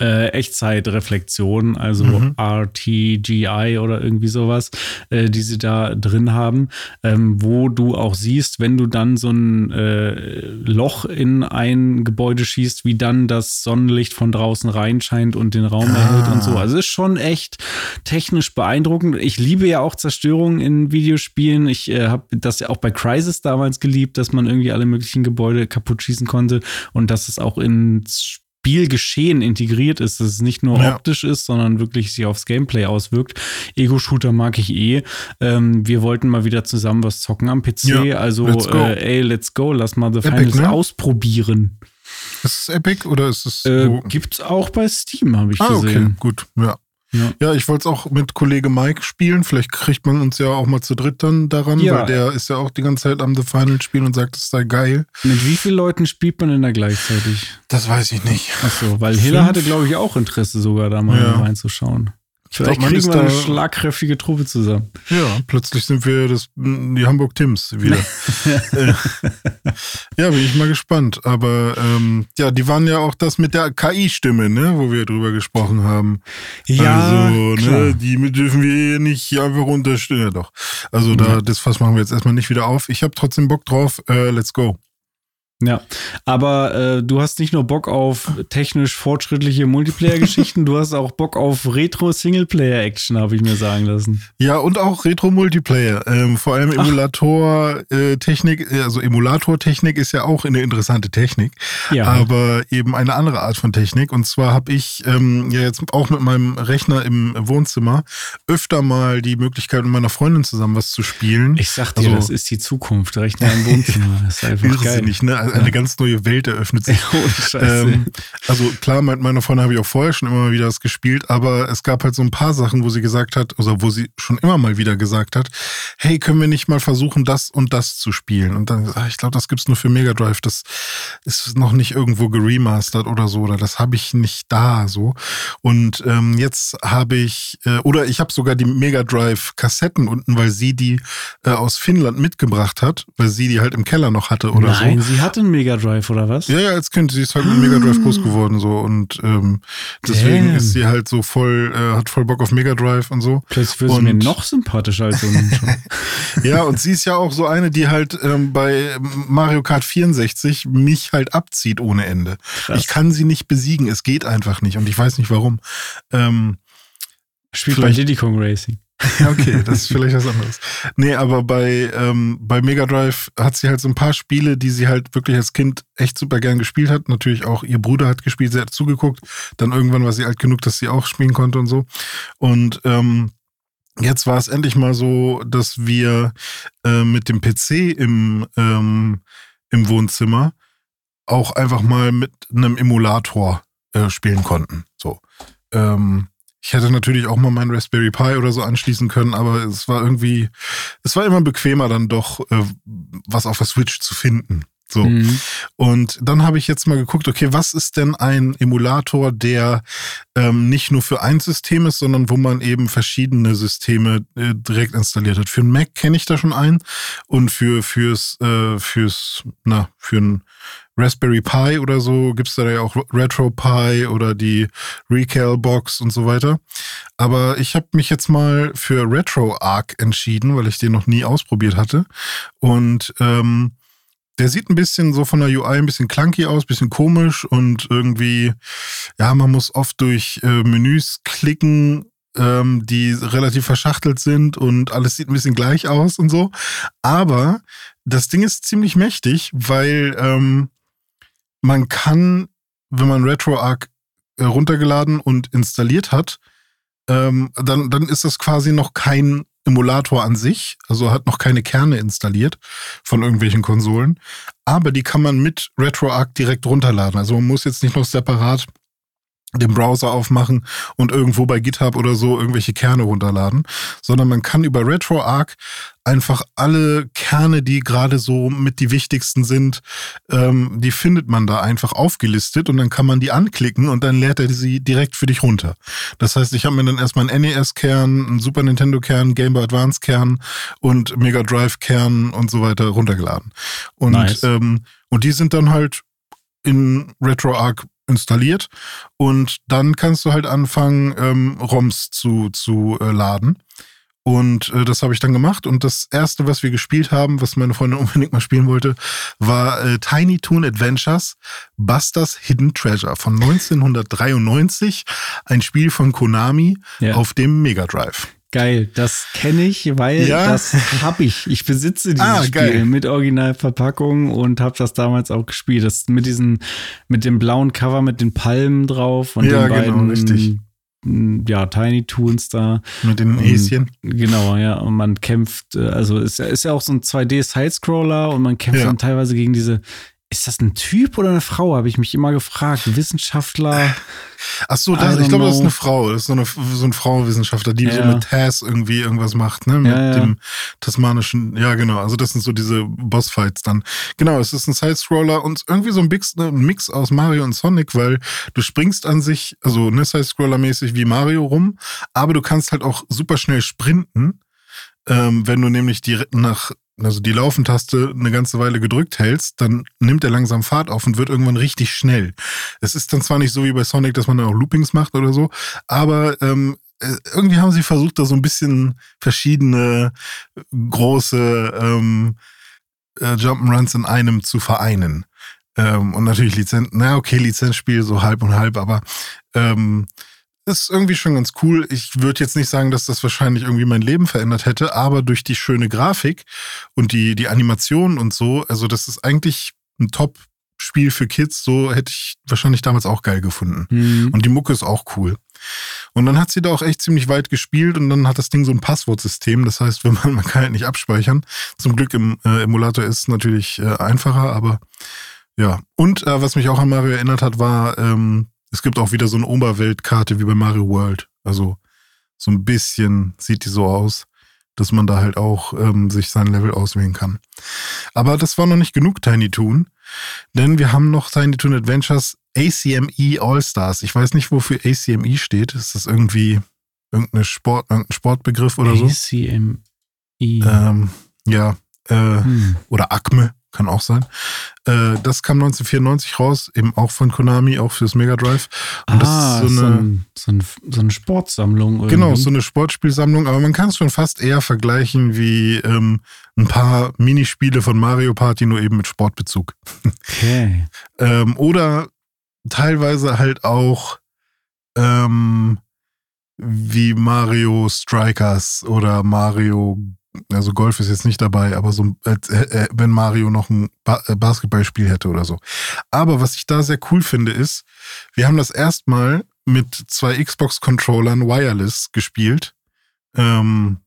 äh, Echtzeitreflexion, also Mhm. RTGI oder irgendwie sowas, äh, die sie da drin haben, ähm, wo du auch siehst, wenn du dann so ein äh, Loch in ein Gebäude schießt, wie dann das Sonnenlicht von draußen reinscheint und den Raum Ah. erhält und so. Also ist schon echt technisch beeindruckend. Ich liebe ja auch Zerstörungen in Videospielen. Ich äh, habe das ja auch bei Crysis damals geliebt, dass man irgendwie alle möglichen Gebäude kaputt schießen konnte und dass es auch ins Spielgeschehen integriert ist, dass es nicht nur Ja. optisch ist, sondern wirklich sich aufs Gameplay auswirkt. Ego-Shooter mag ich eh. Ähm, wir wollten mal wieder zusammen was zocken am PC. Ja, also, let's äh, ey, let's go, lass mal The Epic, Finals ne? ausprobieren. Ist es Epic oder ist es. Äh, gibt's auch bei Steam, habe ich ah, okay, gesehen. gut. Ja. Ja. Ja, ich wollte es auch mit Kollege Mike spielen. Vielleicht kriegt man uns ja auch mal zu dritt dann daran, Ja. weil der ist ja auch die ganze Zeit am The Final spielen und sagt, es sei geil. Mit wie vielen Leuten spielt man denn da gleichzeitig? Das weiß ich nicht. Achso, weil Hiller hatte, glaube ich, auch Interesse sogar da mal Ja. reinzuschauen. Vielleicht man kriegen wir eine schlagkräftige Truppe zusammen. Ja, plötzlich sind wir das, die Hamburg Tims wieder. Äh, ja, bin ich mal gespannt. Aber ähm, ja, die waren ja auch das mit der KI-Stimme, ne, wo wir drüber gesprochen haben. also, klar. ne, die dürfen wir hier nicht einfach unterstützen. Ja, doch. Also da, Ja. das Fass machen wir jetzt erstmal nicht wieder auf. Ich habe trotzdem Bock drauf. Äh, let's go. Ja, aber äh, du hast nicht nur Bock auf technisch fortschrittliche Multiplayer-Geschichten, du hast auch Bock auf Retro-Singleplayer-Action, habe ich mir sagen lassen. Ja, und auch Retro-Multiplayer. Ähm, vor allem Emulator-Technik, also Emulator-Technik ist ja auch eine interessante Technik. Ja, aber eben eine andere Art von Technik. Und zwar habe ich ähm, ja jetzt auch mit meinem Rechner im Wohnzimmer öfter mal die Möglichkeit, mit meiner Freundin zusammen was zu spielen. ich sag dir, also- das ist die Zukunft. Rechner im Wohnzimmer. Das ist einfach geil. Irrsinnig, ne? Eine ganz neue Welt eröffnet sich. Scheiße. Ähm, also klar, mit meiner Freundin habe ich auch vorher schon immer wieder das gespielt, aber es gab halt so ein paar Sachen, wo sie gesagt hat, also wo sie schon immer mal wieder gesagt hat, hey, können wir nicht mal versuchen, das und das zu spielen? Und dann, ah, ich glaube, das gibt's nur für Mega Drive, das ist noch nicht irgendwo geremastert oder so, oder das habe ich nicht da so. Und ähm, jetzt habe ich, äh, oder ich habe sogar die Mega Drive Kassetten unten, weil sie die äh, aus Finnland mitgebracht hat, weil sie die halt im Keller noch hatte oder so. Nein, sie hatte einen Mega Drive, oder was? Ja, ja, als Kind, sie ist halt mit Mega Drive groß geworden so und ähm, deswegen Damn. ist sie halt so voll, äh, hat voll Bock auf Mega Drive und so. Plötzlich wird sie mir noch sympathischer als so. Ja, und sie ist ja auch so eine, die halt ähm, bei Mario Kart 64 mich halt abzieht ohne Ende. Krass. Ich kann sie nicht besiegen, es geht einfach nicht und ich weiß nicht warum. Ähm, Spielt bei Diddy Kong Racing. Okay, das ist vielleicht was anderes. Nee, aber bei, ähm, bei Mega Drive hat sie halt so ein paar Spiele, die sie halt wirklich als Kind echt super gern gespielt hat. Natürlich auch ihr Bruder hat gespielt, sie hat zugeguckt. Dann irgendwann war sie alt genug, dass sie auch spielen konnte und so. Und ähm, jetzt war es endlich mal so, dass wir äh, mit dem PC im, ähm, im Wohnzimmer auch einfach mal mit einem Emulator äh, spielen konnten. So. Ähm, ich hätte natürlich auch mal meinen Raspberry Pi oder so anschließen können, aber es war irgendwie, es war immer bequemer dann doch, äh, was auf der Switch zu finden. So. Mhm. Und dann habe ich jetzt mal geguckt, okay, was ist denn ein Emulator, der ähm, nicht nur für ein System ist, sondern wo man eben verschiedene Systeme äh, direkt installiert hat. Für einen Mac kenne ich da schon einen und für fürs äh, fürs na für ein Raspberry Pi oder so gibt's da ja auch RetroPie oder die Recalbox und so weiter. Aber ich habe mich jetzt mal für RetroArch entschieden, weil ich den noch nie ausprobiert hatte. Und ähm, der sieht ein bisschen so von der UI ein bisschen clunky aus, bisschen komisch und irgendwie, ja, man muss oft durch äh, Menüs klicken, ähm, die relativ verschachtelt sind und alles sieht ein bisschen gleich aus und so. Aber das Ding ist ziemlich mächtig, weil ähm, man kann, wenn man RetroArch äh, runtergeladen und installiert hat, ähm, dann, dann ist das quasi noch kein Emulator an sich, also hat noch keine Kerne installiert von irgendwelchen Konsolen, aber die kann man mit RetroArch direkt runterladen. Also man muss jetzt nicht noch separat den Browser aufmachen und irgendwo bei GitHub oder so irgendwelche Kerne runterladen, sondern man kann über RetroArch einfach alle Kerne, die gerade so mit die wichtigsten sind, ähm, die findet man da einfach aufgelistet und dann kann man die anklicken und dann lädt er sie direkt für dich runter. Das heißt, ich habe mir dann erstmal einen NES-Kern, einen Super Nintendo-Kern, Game Boy Advance-Kern und Mega Drive-Kern und so weiter runtergeladen. Und, nice. ähm, und die sind dann halt in RetroArch installiert und dann kannst du halt anfangen, ähm, ROMs zu, zu äh, laden. Und äh, das habe ich dann gemacht. Und das erste, was wir gespielt haben, was meine Freundin unbedingt mal spielen wollte, war äh, Tiny Toon Adventures Busters Hidden Treasure von 1993. Ein Spiel von Konami ja. auf dem Mega Drive. Geil, das kenne ich, weil ja. das habe ich. Ich besitze dieses ah, Spiel mit Originalverpackung und habe das damals auch gespielt. Das mit diesen, mit dem blauen Cover mit den Palmen drauf und ja, den genau, beiden, richtig. ja, Tiny Toons da. Mit den Häschen. Genau, ja. Und man kämpft, äh, also ist, ist ja auch so ein 2D-Sidescroller und man kämpft ja. dann teilweise gegen diese ist das ein Typ oder eine Frau, habe ich mich immer gefragt. Wissenschaftler. Ach so, das, ich glaube, das ist eine Frau. Das ist so, eine, so ein Frauenwissenschaftler, die ja. so mit Taz irgendwie irgendwas macht, ne? Mit ja, ja. dem tasmanischen, ja genau. Also das sind so diese Bossfights dann. Genau, es ist ein Sidescroller und irgendwie so ein Mix, ne, Mix aus Mario und Sonic, weil du springst an sich, also ne, Sidescroller-mäßig wie Mario rum, aber du kannst halt auch super schnell sprinten. Ähm, wenn du nämlich die nach also die Laufentaste eine ganze Weile gedrückt hältst, dann nimmt er langsam Fahrt auf und wird irgendwann richtig schnell. Es ist dann zwar nicht so wie bei Sonic, dass man dann auch Loopings macht oder so, aber ähm, äh, irgendwie haben sie versucht, da so ein bisschen verschiedene große ähm, äh, Jump'n'Runs in einem zu vereinen. Ähm, und natürlich Lizenz, na okay, Lizenzspiel so halb und halb, aber ähm, ist irgendwie schon ganz cool. Ich würde jetzt nicht sagen, dass das wahrscheinlich irgendwie mein Leben verändert hätte, aber durch die schöne Grafik und die, die Animation und so, also das ist eigentlich ein Top-Spiel für Kids. So hätte ich wahrscheinlich damals auch geil gefunden. Mhm. Und die Mucke ist auch cool. Und dann hat sie da auch echt ziemlich weit gespielt und dann hat das Ding so ein Passwortsystem. Das heißt, wenn man, man kann halt nicht abspeichern. Zum Glück im äh, Emulator ist es natürlich äh, einfacher, aber ja. Und äh, was mich auch an Mario erinnert hat, war ähm, es gibt auch wieder so eine Oberweltkarte wie bei Mario World. Also so ein bisschen sieht die so aus, dass man da halt auch ähm, sich sein Level auswählen kann. Aber das war noch nicht genug Tiny Toon, denn wir haben noch Tiny Toon Adventures ACME All-Stars. Ich weiß nicht, wofür ACME steht. Ist das irgendwie irgendein Sport, irgendein Sportbegriff oder so? ACME. Ähm, ja. Äh, hm. Oder ACME. Kann auch sein. Äh, das kam 1994 raus, eben auch von Konami, auch fürs Mega Drive. Und ah, das ist so eine, so, ein, so, ein, so eine Sportsammlung. Irgendwie. Genau, so eine Sportspielsammlung, aber man kann es schon fast eher vergleichen wie ähm, ein paar Minispiele von Mario Party, nur eben mit Sportbezug. Okay. ähm, oder teilweise halt auch ähm, wie Mario Strikers oder Mario also Golf ist jetzt nicht dabei, aber so, äh, äh, wenn Mario noch ein ba äh, Basketballspiel hätte oder so. Aber was ich da sehr cool finde, ist, wir haben das erstmal mit zwei Xbox-Controllern wireless gespielt, ähm,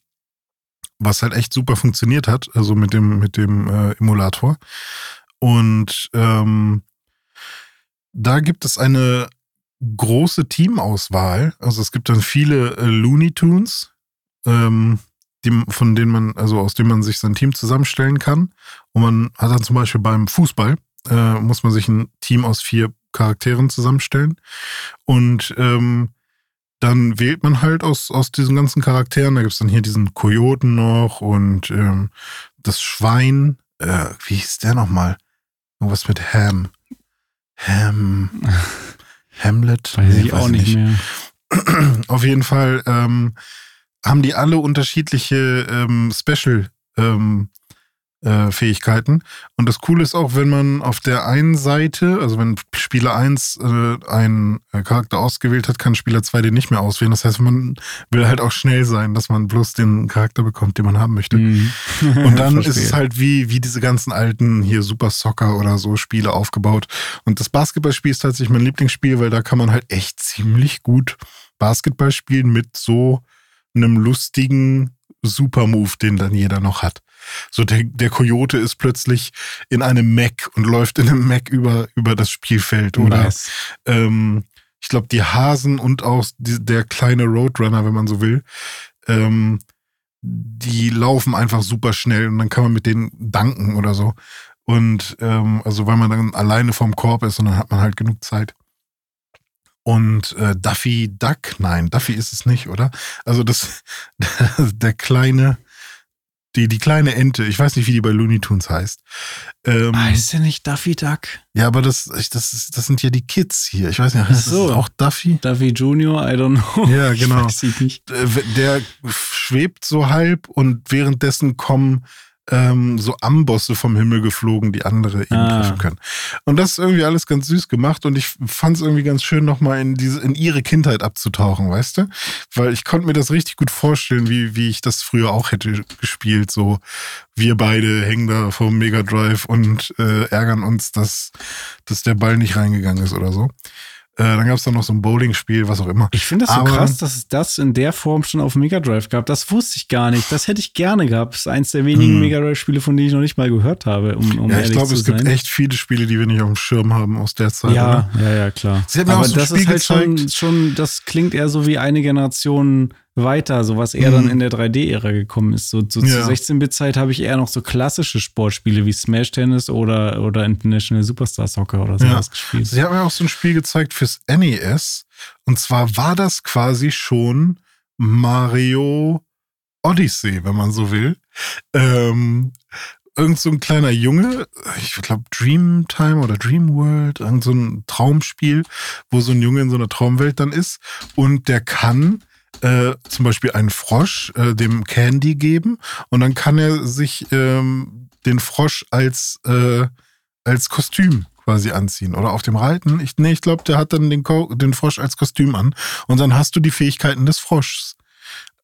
was halt echt super funktioniert hat, also mit dem, mit dem äh, Emulator. Und ähm, da gibt es eine große Teamauswahl. Also es gibt dann viele äh, Looney Tunes. Ähm, die, von denen man, also aus denen man sich sein Team zusammenstellen kann. Und man hat dann zum Beispiel beim Fußball, äh, muss man sich ein Team aus vier Charakteren zusammenstellen. Und ähm, dann wählt man halt aus, aus diesen ganzen Charakteren. Da gibt es dann hier diesen Kojoten noch und ähm, das Schwein. Äh, wie hieß der nochmal? Irgendwas mit Ham. Ham. Hamlet? Weiß nee, ich auch nicht, nicht mehr. Auf jeden Fall ähm, haben die alle unterschiedliche ähm, Special ähm, äh, Fähigkeiten. Und das Coole ist auch, wenn man auf der einen Seite, also wenn Spieler 1 äh, einen äh, Charakter ausgewählt hat, kann Spieler 2 den nicht mehr auswählen. Das heißt, man will halt auch schnell sein, dass man bloß den Charakter bekommt, den man haben möchte. Mhm. Und dann ist es halt wie, wie diese ganzen alten hier Super Soccer oder so Spiele aufgebaut. Und das Basketballspiel ist tatsächlich mein Lieblingsspiel, weil da kann man halt echt ziemlich gut Basketball spielen mit so einem lustigen Supermove, den dann jeder noch hat. So der, der Coyote ist plötzlich in einem Mac und läuft in einem Mac über, über das Spielfeld. Oder Nice. ähm, ich glaube, die Hasen und auch die, der kleine Roadrunner, wenn man so will, ähm, die laufen einfach super schnell und dann kann man mit denen danken oder so. Und ähm, also weil man dann alleine vorm Korb ist und dann hat man halt genug Zeit. Und äh, Duffy Duck, nein, Duffy ist es nicht, oder? Also das, der kleine, die, die kleine Ente, ich weiß nicht, wie die bei Looney Tunes heißt. Ähm, ist der nicht Daffy Duck? ja, aber das, ich- das, ist, das sind ja die Kids hier. Ich weiß nicht, heißt so. das auch Duffy? Duffy Junior? I don't know. Ja, genau. Ich weiß ich nicht. Äh, Der schwebt so halb und währenddessen kommen ähm, so Ambosse vom Himmel geflogen, die andere ihn Ah. treffen können. Und das ist irgendwie alles ganz süß gemacht und ich fand es irgendwie ganz schön, nochmal in diese, in ihre Kindheit abzutauchen, weißt du? Weil ich konnte mir das richtig gut vorstellen, wie, wie ich das früher auch hätte gespielt. So, wir beide hängen da vom Mega Drive und äh, ärgern uns, dass, dass der Ball nicht reingegangen ist oder so. Äh, dann gab es dann noch so ein Bowling-Spiel, was auch immer. Ich finde das so Aber- krass, dass es das in der Form schon auf Mega Drive gab. Das wusste ich gar nicht. Das hätte ich gerne gehabt. Das ist eins der wenigen Hm. Mega Drive-Spiele, von denen ich noch nicht mal gehört habe, um, um Ja, ich glaube, es gibt sein. echt viele Spiele, die wir nicht auf dem Schirm haben aus der Zeit. ja, Oder? ja, ja, klar. Sie mir Aber auch so das Spiel ist halt schon, schon, das klingt eher so wie eine Generation weiter, so was eher dann Mhm. in der 3D-Ära gekommen ist. So, so Ja. zur 16-Bit-Zeit habe ich eher noch so klassische Sportspiele wie Smash Tennis oder, oder International Superstar Soccer oder sowas Ja. gespielt. Sie haben mir auch so ein Spiel gezeigt fürs NES. Und zwar war das quasi schon Mario Odyssey, wenn man so will. Ähm, irgend so ein kleiner Junge, ich glaube Dreamtime oder Dreamworld, irgend so ein Traumspiel, wo so ein Junge in so einer Traumwelt dann ist und der kann äh, zum Beispiel einen Frosch äh, dem Candy geben und dann kann er sich ähm, den Frosch als, äh, als Kostüm quasi anziehen oder auf dem Reiten. Ich, nee, ich glaube, der hat dann den, Ko den Frosch als Kostüm an und dann hast du die Fähigkeiten des Froschs.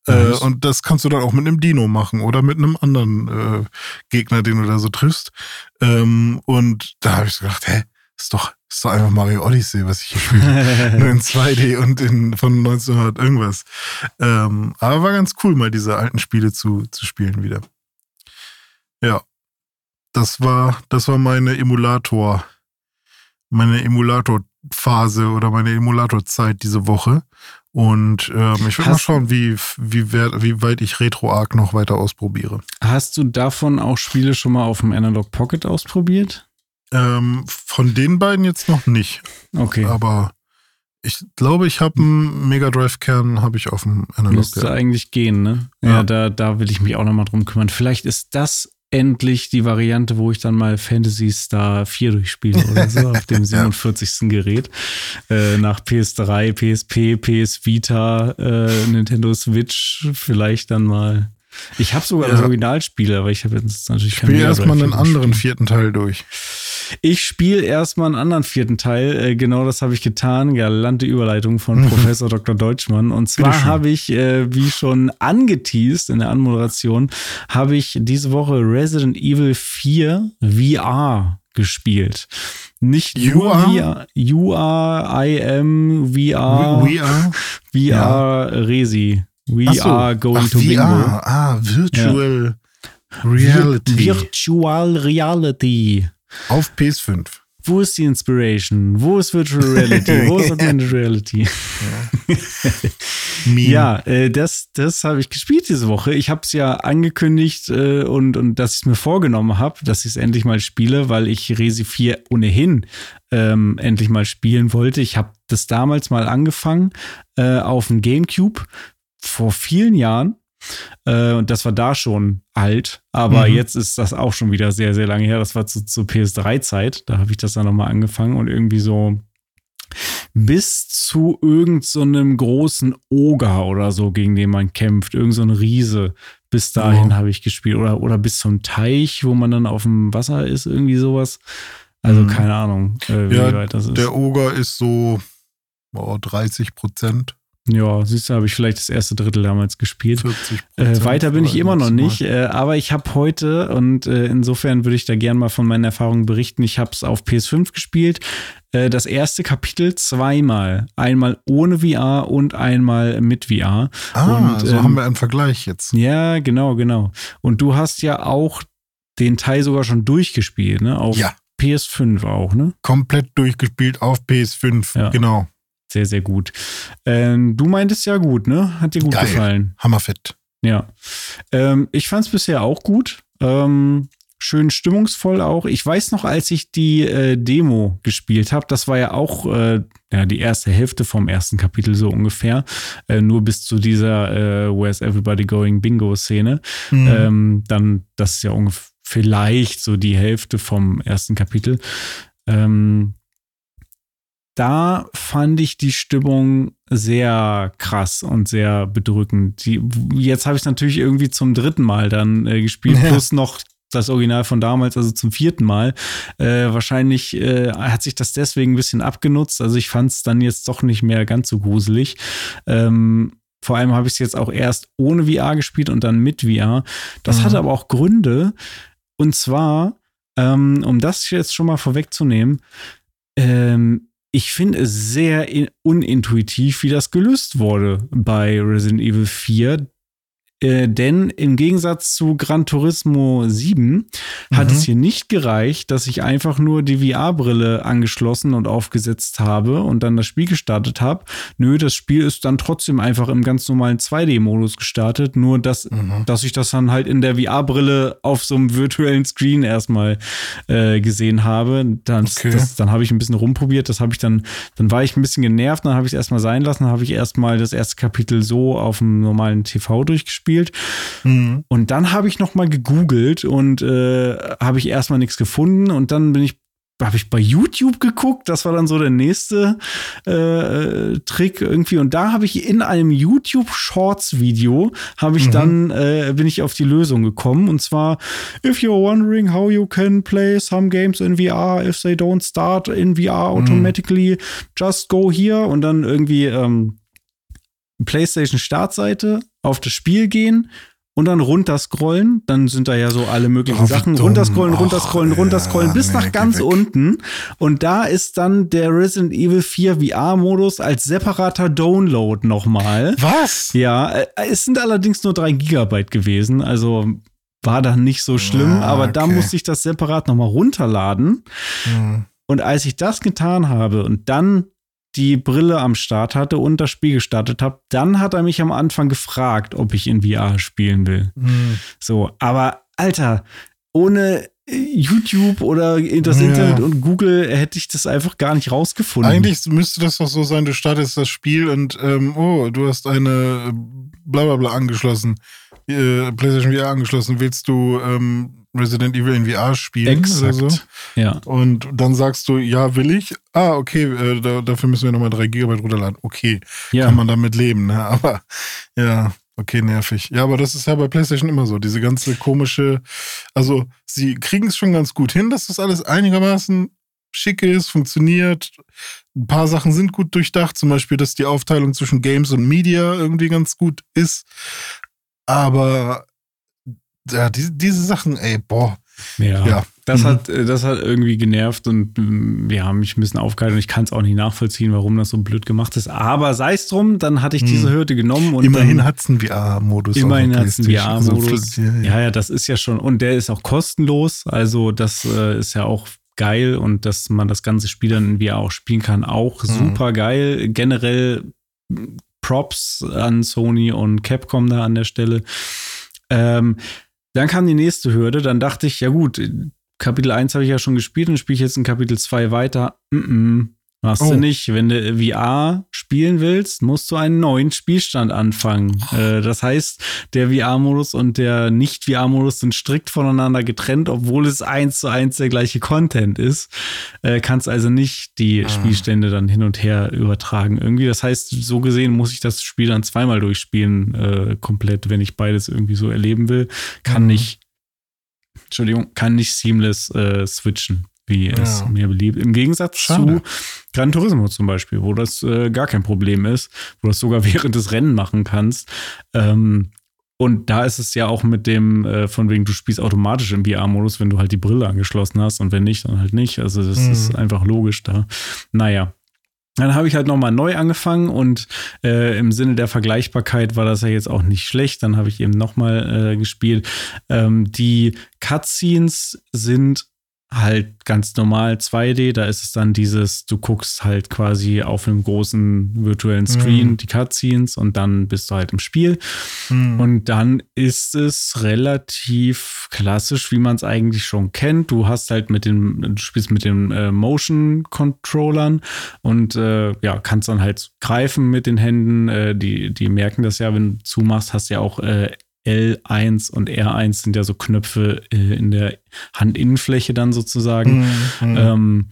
Äh, und das kannst du dann auch mit einem Dino machen oder mit einem anderen äh, Gegner, den du da so triffst. Ähm, und da habe ich so gedacht, hä, ist doch, ist doch einfach Mario Odyssey, was ich hier spiele. Nur in 2D und in, von 1900 irgendwas. Ähm, aber war ganz cool, mal diese alten Spiele zu, zu spielen wieder. Ja. Das war, das war meine Emulator, meine Emulator-Phase oder meine Emulator-Zeit diese Woche. Und ähm, ich will mal schauen, wie, wie, wer, wie weit ich RetroArch noch weiter ausprobiere. Hast du davon auch Spiele schon mal auf dem Analog Pocket ausprobiert? Ähm, von den beiden jetzt noch nicht. Okay. Aber ich glaube, ich habe einen Mega Drive-Kern habe ich auf dem Analog. Müsste Ja. eigentlich gehen, ne? Ja, Ja. da, da will ich mich auch nochmal drum kümmern. Vielleicht ist das endlich die Variante, wo ich dann mal Fantasy Star 4 durchspiele oder so auf dem 47. Gerät. Äh, nach PS3, PSP, PS Vita, äh, Nintendo Switch, vielleicht dann mal. Ich habe sogar das Ja. Originalspiel, aber ich habe jetzt natürlich Ich spiele Mega Drive erstmal einen anderen vierten Teil durch. Ich spiele erstmal einen anderen vierten Teil. Äh, genau das habe ich getan. Galante Überleitung von Professor Dr. Deutschmann. Und zwar habe ich, äh, wie schon angeteased in der Anmoderation, habe ich diese Woche Resident Evil 4 VR gespielt. Nicht You nur are? VR, you are, I am VR, We, we are. VR Resi. We so. are going Ach, to VR. Bingo. Ah, Virtual Reality. Virtual Reality. auf PS5. Wo ist die Inspiration? Wo ist Virtual Reality? Wo ist Augmented Reality? Ja, äh, das, das habe ich gespielt diese Woche. Ich habe es ja angekündigt äh, und, und dass ich es mir vorgenommen habe, dass ich es endlich mal spiele, weil ich Resi 4 ohnehin ähm, endlich mal spielen wollte. Ich habe das damals mal angefangen äh, auf dem GameCube vor vielen Jahren. Äh, und das war da schon alt, aber Mhm. jetzt ist das auch schon wieder sehr, sehr lange her. Das war zu, zu PS3-Zeit. Da habe ich das dann nochmal angefangen und irgendwie so bis zu irgend so einem großen Oger oder so, gegen den man kämpft, irgend so ein Riese. Bis dahin ja. habe ich gespielt. Oder, oder bis zum Teich, wo man dann auf dem Wasser ist, irgendwie sowas. Also mhm. keine Ahnung, äh, wie ja, weit das ist. Der Oger ist so oh, 30 Prozent. Ja, siehst du, habe ich vielleicht das erste Drittel damals gespielt. 40 äh, weiter bin ich immer noch nicht, äh, aber ich habe heute und äh, insofern würde ich da gerne mal von meinen Erfahrungen berichten. Ich habe es auf PS5 gespielt. Äh, das erste Kapitel zweimal. Einmal ohne VR und einmal mit VR. Ah, und, so ähm, haben wir einen Vergleich jetzt. Ja, genau, genau. Und du hast ja auch den Teil sogar schon durchgespielt, ne? Auf ja. PS5 auch, ne? Komplett durchgespielt auf PS5, ja. genau. Sehr, sehr gut. Ähm, du meintest ja gut, ne? Hat dir gut Geil. gefallen. Hammerfett. Ja. Ähm, ich fand es bisher auch gut. Ähm, schön stimmungsvoll auch. Ich weiß noch, als ich die äh, Demo gespielt habe, das war ja auch äh, ja, die erste Hälfte vom ersten Kapitel so ungefähr, äh, nur bis zu dieser äh, Where's Everybody Going Bingo Szene. Mhm. Ähm, dann, das ist ja ungefähr vielleicht so die Hälfte vom ersten Kapitel. Ähm, da fand ich die Stimmung sehr krass und sehr bedrückend. Die, jetzt habe ich es natürlich irgendwie zum dritten Mal dann äh, gespielt, ja. plus noch das Original von damals, also zum vierten Mal. Äh, wahrscheinlich äh, hat sich das deswegen ein bisschen abgenutzt. Also ich fand es dann jetzt doch nicht mehr ganz so gruselig. Ähm, vor allem habe ich es jetzt auch erst ohne VR gespielt und dann mit VR. Das mhm. hat aber auch Gründe. Und zwar, ähm, um das jetzt schon mal vorwegzunehmen, ähm, ich finde es sehr unintuitiv, wie das gelöst wurde bei Resident Evil 4. Äh, denn im Gegensatz zu Gran Turismo 7 hat mhm. es hier nicht gereicht, dass ich einfach nur die VR-Brille angeschlossen und aufgesetzt habe und dann das Spiel gestartet habe. Nö, das Spiel ist dann trotzdem einfach im ganz normalen 2D-Modus gestartet, nur dass, mhm. dass ich das dann halt in der VR-Brille auf so einem virtuellen Screen erstmal äh, gesehen habe. Dann, okay. dann habe ich ein bisschen rumprobiert, das habe ich dann, dann war ich ein bisschen genervt, dann habe ich es erstmal sein lassen, dann habe ich erstmal das erste Kapitel so auf dem normalen TV durchgespielt gespielt. Mhm. Und dann habe ich noch mal gegoogelt und äh, habe ich erstmal nichts gefunden und dann bin ich habe ich bei YouTube geguckt, das war dann so der nächste äh, äh Trick irgendwie und da habe ich in einem YouTube Shorts Video habe ich mhm. dann äh, bin ich auf die Lösung gekommen und zwar if you're wondering how you can play some games in VR if they don't start in VR mhm. automatically mhm. just go here und dann irgendwie ähm, PlayStation Startseite auf das Spiel gehen und dann runterscrollen. Dann sind da ja so alle möglichen oh, Sachen. Dumm. Runterscrollen, runterscrollen, Och, runterscrollen, ja, bis nee, nach ganz unten. Und da ist dann der Resident Evil 4 VR-Modus als separater Download nochmal. Was? Ja, äh, es sind allerdings nur drei Gigabyte gewesen. Also war dann nicht so schlimm. Ah, aber da musste ich das separat nochmal runterladen. Hm. Und als ich das getan habe und dann die Brille am Start hatte und das Spiel gestartet habe, dann hat er mich am Anfang gefragt, ob ich in VR spielen will. Mhm. So, aber Alter, ohne YouTube oder das ja. Internet und Google hätte ich das einfach gar nicht rausgefunden. Eigentlich müsste das doch so sein, du startest das Spiel und ähm, oh, du hast eine Blablabla bla bla angeschlossen, äh, PlayStation VR angeschlossen, willst du ähm, Resident Evil in VR spielen Exakt. oder so. Ja. Und dann sagst du, ja, will ich. Ah, okay, äh, da, dafür müssen wir nochmal 3 GB runterladen. Okay, ja. kann man damit leben, ne? Aber ja, okay, nervig. Ja, aber das ist ja bei PlayStation immer so. Diese ganze komische, also sie kriegen es schon ganz gut hin, dass das alles einigermaßen schick ist, funktioniert. Ein paar Sachen sind gut durchdacht, zum Beispiel, dass die Aufteilung zwischen Games und Media irgendwie ganz gut ist. Aber ja, diese, diese Sachen, ey, boah. Ja, ja. Das, mhm. hat, das hat irgendwie genervt und mm, ja, mich ein bisschen aufgehalten und ich kann es auch nicht nachvollziehen, warum das so blöd gemacht ist. Aber sei es drum, dann hatte ich mhm. diese Hürde genommen. Und immerhin hat es einen VR-Modus. Immerhin hat es einen VR-Modus. ja, ja. ja, ja, das ist ja schon. Und der ist auch kostenlos. Also, das äh, ist ja auch geil und dass man das ganze Spiel dann in VR auch spielen kann, auch mhm. super geil. Generell mm, Props an Sony und Capcom da an der Stelle. Ähm, dann kam die nächste Hürde, dann dachte ich, ja gut, Kapitel 1 habe ich ja schon gespielt und spiele ich jetzt in Kapitel 2 weiter. Mm -mm. Machst oh. du nicht. Wenn du VR spielen willst, musst du einen neuen Spielstand anfangen. Äh, das heißt, der VR-Modus und der Nicht-VR-Modus sind strikt voneinander getrennt, obwohl es eins zu eins der gleiche Content ist. Äh, kannst also nicht die ah. Spielstände dann hin und her übertragen irgendwie. Das heißt, so gesehen muss ich das Spiel dann zweimal durchspielen, äh, komplett, wenn ich beides irgendwie so erleben will. Kann mhm. nicht, Entschuldigung, kann nicht seamless äh, switchen wie ja. es mir beliebt. Im Gegensatz Schade. zu Gran Turismo zum Beispiel, wo das äh, gar kein Problem ist, wo du das sogar während des Rennen machen kannst. Ähm, und da ist es ja auch mit dem, äh, von wegen, du spielst automatisch im VR-Modus, wenn du halt die Brille angeschlossen hast und wenn nicht, dann halt nicht. Also das mhm. ist einfach logisch da. Naja. Dann habe ich halt nochmal neu angefangen und äh, im Sinne der Vergleichbarkeit war das ja jetzt auch nicht schlecht. Dann habe ich eben nochmal äh, gespielt. Ähm, die Cutscenes sind halt ganz normal 2D, da ist es dann dieses, du guckst halt quasi auf einem großen virtuellen Screen mhm. die Cutscenes und dann bist du halt im Spiel. Mhm. Und dann ist es relativ klassisch, wie man es eigentlich schon kennt. Du hast halt mit den, du spielst mit den äh, Motion Controllern und äh, ja, kannst dann halt greifen mit den Händen. Äh, die, die merken das ja, wenn du zumachst, hast ja auch äh, L1 und R1 sind ja so Knöpfe äh, in der Handinnenfläche dann sozusagen. Mhm. Ähm,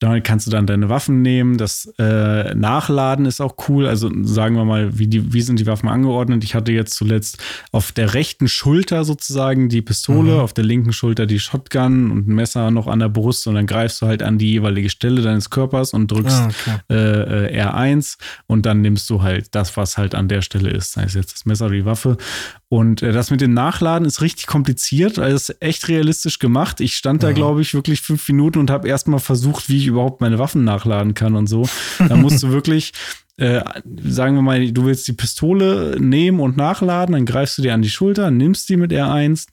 damit kannst du dann deine Waffen nehmen. Das äh, Nachladen ist auch cool. Also sagen wir mal, wie, die, wie sind die Waffen angeordnet? Ich hatte jetzt zuletzt auf der rechten Schulter sozusagen die Pistole, mhm. auf der linken Schulter die Shotgun und ein Messer noch an der Brust und dann greifst du halt an die jeweilige Stelle deines Körpers und drückst ah, okay. äh, äh R1 und dann nimmst du halt das, was halt an der Stelle ist. Sei es jetzt das Messer oder die Waffe. Und äh, das mit dem Nachladen ist richtig kompliziert. Also ist echt realistisch gemacht. Ich stand da, glaube ich, wirklich fünf Minuten und habe erstmal versucht, wie ich überhaupt meine Waffen nachladen kann und so. Da musst du wirklich, äh, sagen wir mal, du willst die Pistole nehmen und nachladen, dann greifst du dir an die Schulter, nimmst die mit R1,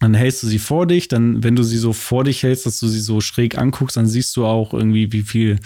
dann hältst du sie vor dich, dann, wenn du sie so vor dich hältst, dass du sie so schräg anguckst, dann siehst du auch irgendwie, wie viel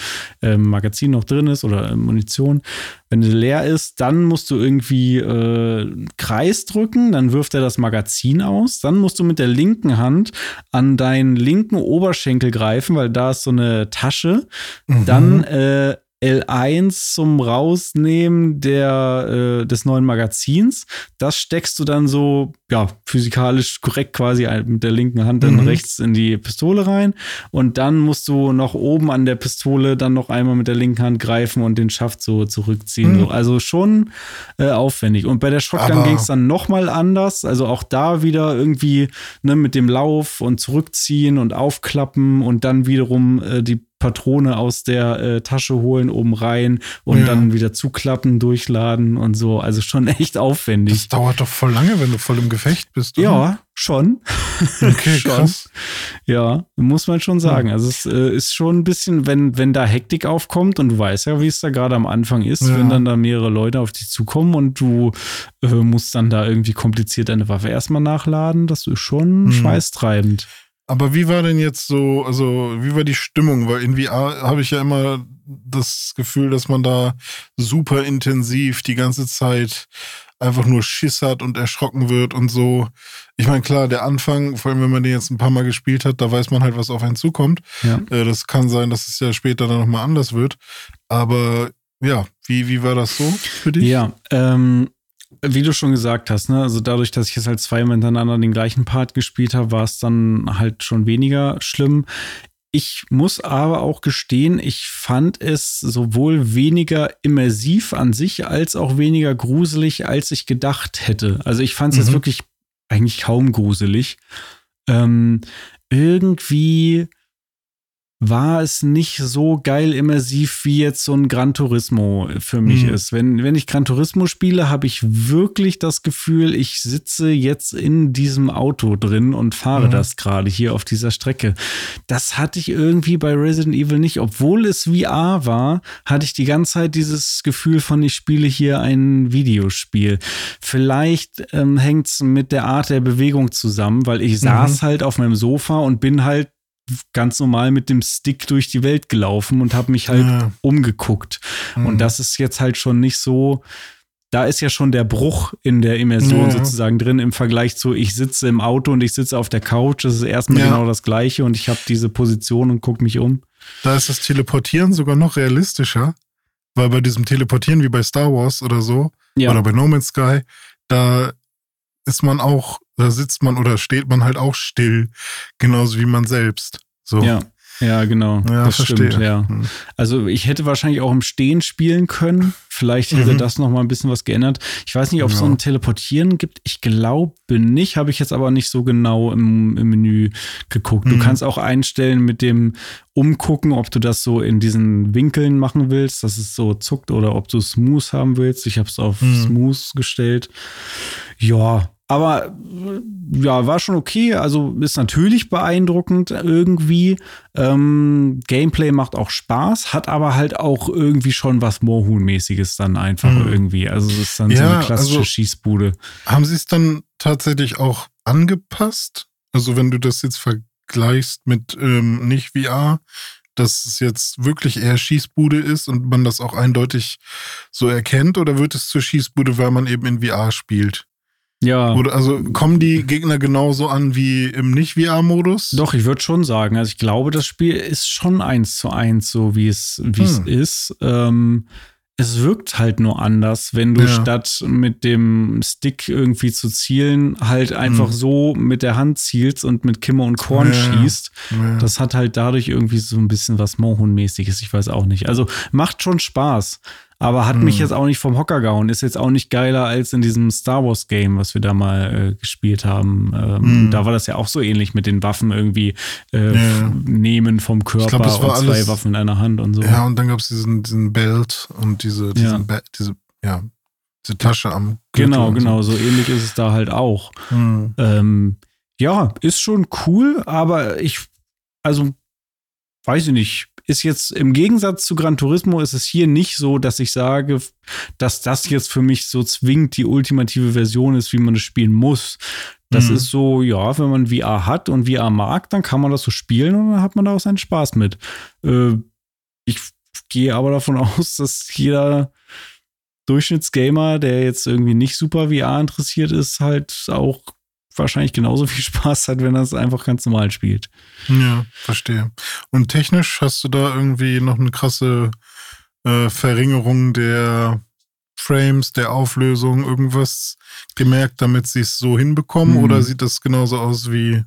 äh, Magazin noch drin ist oder äh, Munition. Wenn sie leer ist, dann musst du irgendwie äh, Kreis drücken, dann wirft er das Magazin aus. Dann musst du mit der linken Hand an deinen linken Oberschenkel greifen, weil da ist so eine Tasche. Mhm. Dann äh, L1 zum Rausnehmen der, äh, des neuen Magazins. Das steckst du dann so, ja, physikalisch korrekt quasi mit der linken Hand dann mhm. rechts in die Pistole rein. Und dann musst du noch oben an der Pistole dann noch einmal mit der linken Hand greifen und den Schaft so zurückziehen. Mhm. So. Also schon äh, aufwendig. Und bei der Shotgun ging es dann nochmal anders. Also auch da wieder irgendwie ne, mit dem Lauf und zurückziehen und aufklappen und dann wiederum äh, die Patrone aus der äh, Tasche holen, oben rein und ja. dann wieder zuklappen, durchladen und so. Also schon echt aufwendig. Das dauert doch voll lange, wenn du voll im Gefecht bist. Oder? Ja, schon. Okay, schon. krass. Ja, muss man schon sagen. Also es äh, ist schon ein bisschen, wenn, wenn da Hektik aufkommt und du weißt ja, wie es da gerade am Anfang ist, ja. wenn dann da mehrere Leute auf dich zukommen und du äh, musst dann da irgendwie kompliziert deine Waffe erstmal nachladen, das ist schon hm. schweißtreibend. Aber wie war denn jetzt so, also wie war die Stimmung? Weil in VR habe ich ja immer das Gefühl, dass man da super intensiv die ganze Zeit einfach nur Schiss hat und erschrocken wird und so. Ich meine, klar, der Anfang, vor allem wenn man den jetzt ein paar Mal gespielt hat, da weiß man halt, was auf einen zukommt. Ja. Äh, das kann sein, dass es ja später dann nochmal anders wird. Aber ja, wie, wie war das so für dich? Ja, ähm, wie du schon gesagt hast, ne, also dadurch, dass ich jetzt halt zweimal hintereinander den gleichen Part gespielt habe, war es dann halt schon weniger schlimm. Ich muss aber auch gestehen, ich fand es sowohl weniger immersiv an sich als auch weniger gruselig, als ich gedacht hätte. Also ich fand es mhm. jetzt wirklich eigentlich kaum gruselig. Ähm, irgendwie war es nicht so geil immersiv, wie jetzt so ein Gran Turismo für mich mhm. ist. Wenn, wenn ich Gran Turismo spiele, habe ich wirklich das Gefühl, ich sitze jetzt in diesem Auto drin und fahre mhm. das gerade hier auf dieser Strecke. Das hatte ich irgendwie bei Resident Evil nicht. Obwohl es VR war, hatte ich die ganze Zeit dieses Gefühl von, ich spiele hier ein Videospiel. Vielleicht ähm, hängt es mit der Art der Bewegung zusammen, weil ich mhm. saß halt auf meinem Sofa und bin halt ganz normal mit dem Stick durch die Welt gelaufen und habe mich halt ja. umgeguckt. Mhm. Und das ist jetzt halt schon nicht so, da ist ja schon der Bruch in der Immersion Ja. sozusagen drin im Vergleich zu, ich sitze im Auto und ich sitze auf der Couch. Das ist erstmal Ja. genau das Gleiche und ich habe diese Position und gucke mich um. Da ist das Teleportieren sogar noch realistischer, weil bei diesem Teleportieren wie bei Star Wars oder so, Ja, oder bei No Man's Sky, da ist man auch, da sitzt man oder steht man halt auch still, genauso wie man selbst. So. ja, ja, genau. Ja, das verstehe. stimmt, ja. Hm. Also ich hätte wahrscheinlich auch im Stehen spielen können. Vielleicht hätte Mhm. das noch mal ein bisschen was geändert. Ich weiß nicht, ob es Ja. so ein Teleportieren gibt. Ich glaube nicht. Habe ich jetzt aber nicht so genau im, im Menü geguckt. Du Mhm. kannst auch einstellen mit dem Umgucken, ob du das so in diesen Winkeln machen willst, dass es so zuckt oder ob du Smooth haben willst. Ich habe es auf Mhm. Smooth gestellt. Ja, aber ja, war schon okay. Also ist natürlich beeindruckend irgendwie. Ähm, Gameplay macht auch Spaß, hat aber halt auch irgendwie schon was Moorhuhn-mäßiges dann einfach Mhm. irgendwie. Also es ist dann so Ja, eine klassische also- Schießbude. Haben sie es dann tatsächlich auch angepasst? Also wenn du das jetzt vergleichst mit ähm, nicht VR, dass es jetzt wirklich eher Schießbude ist und man das auch eindeutig so erkennt, oder wird es zur Schießbude, weil man eben in VR spielt? Ja. Oder also kommen die Gegner genauso an wie im Nicht-VR-Modus? Doch, ich würde schon sagen. Also ich glaube, das Spiel ist schon eins zu eins, so wie es, wie es Hm. ist. Ähm, es wirkt halt nur anders, wenn du Ja. statt mit dem Stick irgendwie zu zielen, halt einfach Hm. so mit der Hand zielst und mit Kimme und Korn Ja. schießt. Ja. Das hat halt dadurch irgendwie so ein bisschen was Mohun-mäßiges. Ich weiß auch nicht. Also macht schon Spaß. Aber hat Hm. mich jetzt auch nicht vom Hocker gehauen. Ist jetzt auch nicht geiler als in diesem Star Wars Game, was wir da mal äh, gespielt haben. Ähm, Hm. Da war das ja auch so ähnlich mit den Waffen irgendwie äh, Ja. nehmen vom Körper glaub, und zwei alles- Waffen in einer Hand und so. Ja, und dann gab es diesen, diesen Belt und diese, diesen Ja. Diese, ja, diese Tasche am Gürtel genau, genau. So ähnlich ist es da halt auch. So. Hm. Ähm, ja, ist schon cool, aber ich, also, weiß ich nicht, ist jetzt im Gegensatz zu Gran Turismo ist es hier nicht so, dass ich sage, dass das jetzt für mich so zwingend die ultimative Version ist, wie man es spielen muss. Das Mhm. ist so, ja, wenn man VR hat und VR mag, dann kann man das so spielen und dann hat man da auch seinen Spaß mit. Äh, ich gehe aber davon aus, dass jeder Durchschnittsgamer, der jetzt irgendwie nicht super VR interessiert ist, halt auch wahrscheinlich genauso viel Spaß hat, wenn er es einfach ganz normal spielt. Ja, verstehe. Und technisch hast du da irgendwie noch eine krasse äh, Verringerung der Frames, der Auflösung, irgendwas gemerkt, damit sie es so hinbekommen? Mhm. Oder sieht das genauso aus wie.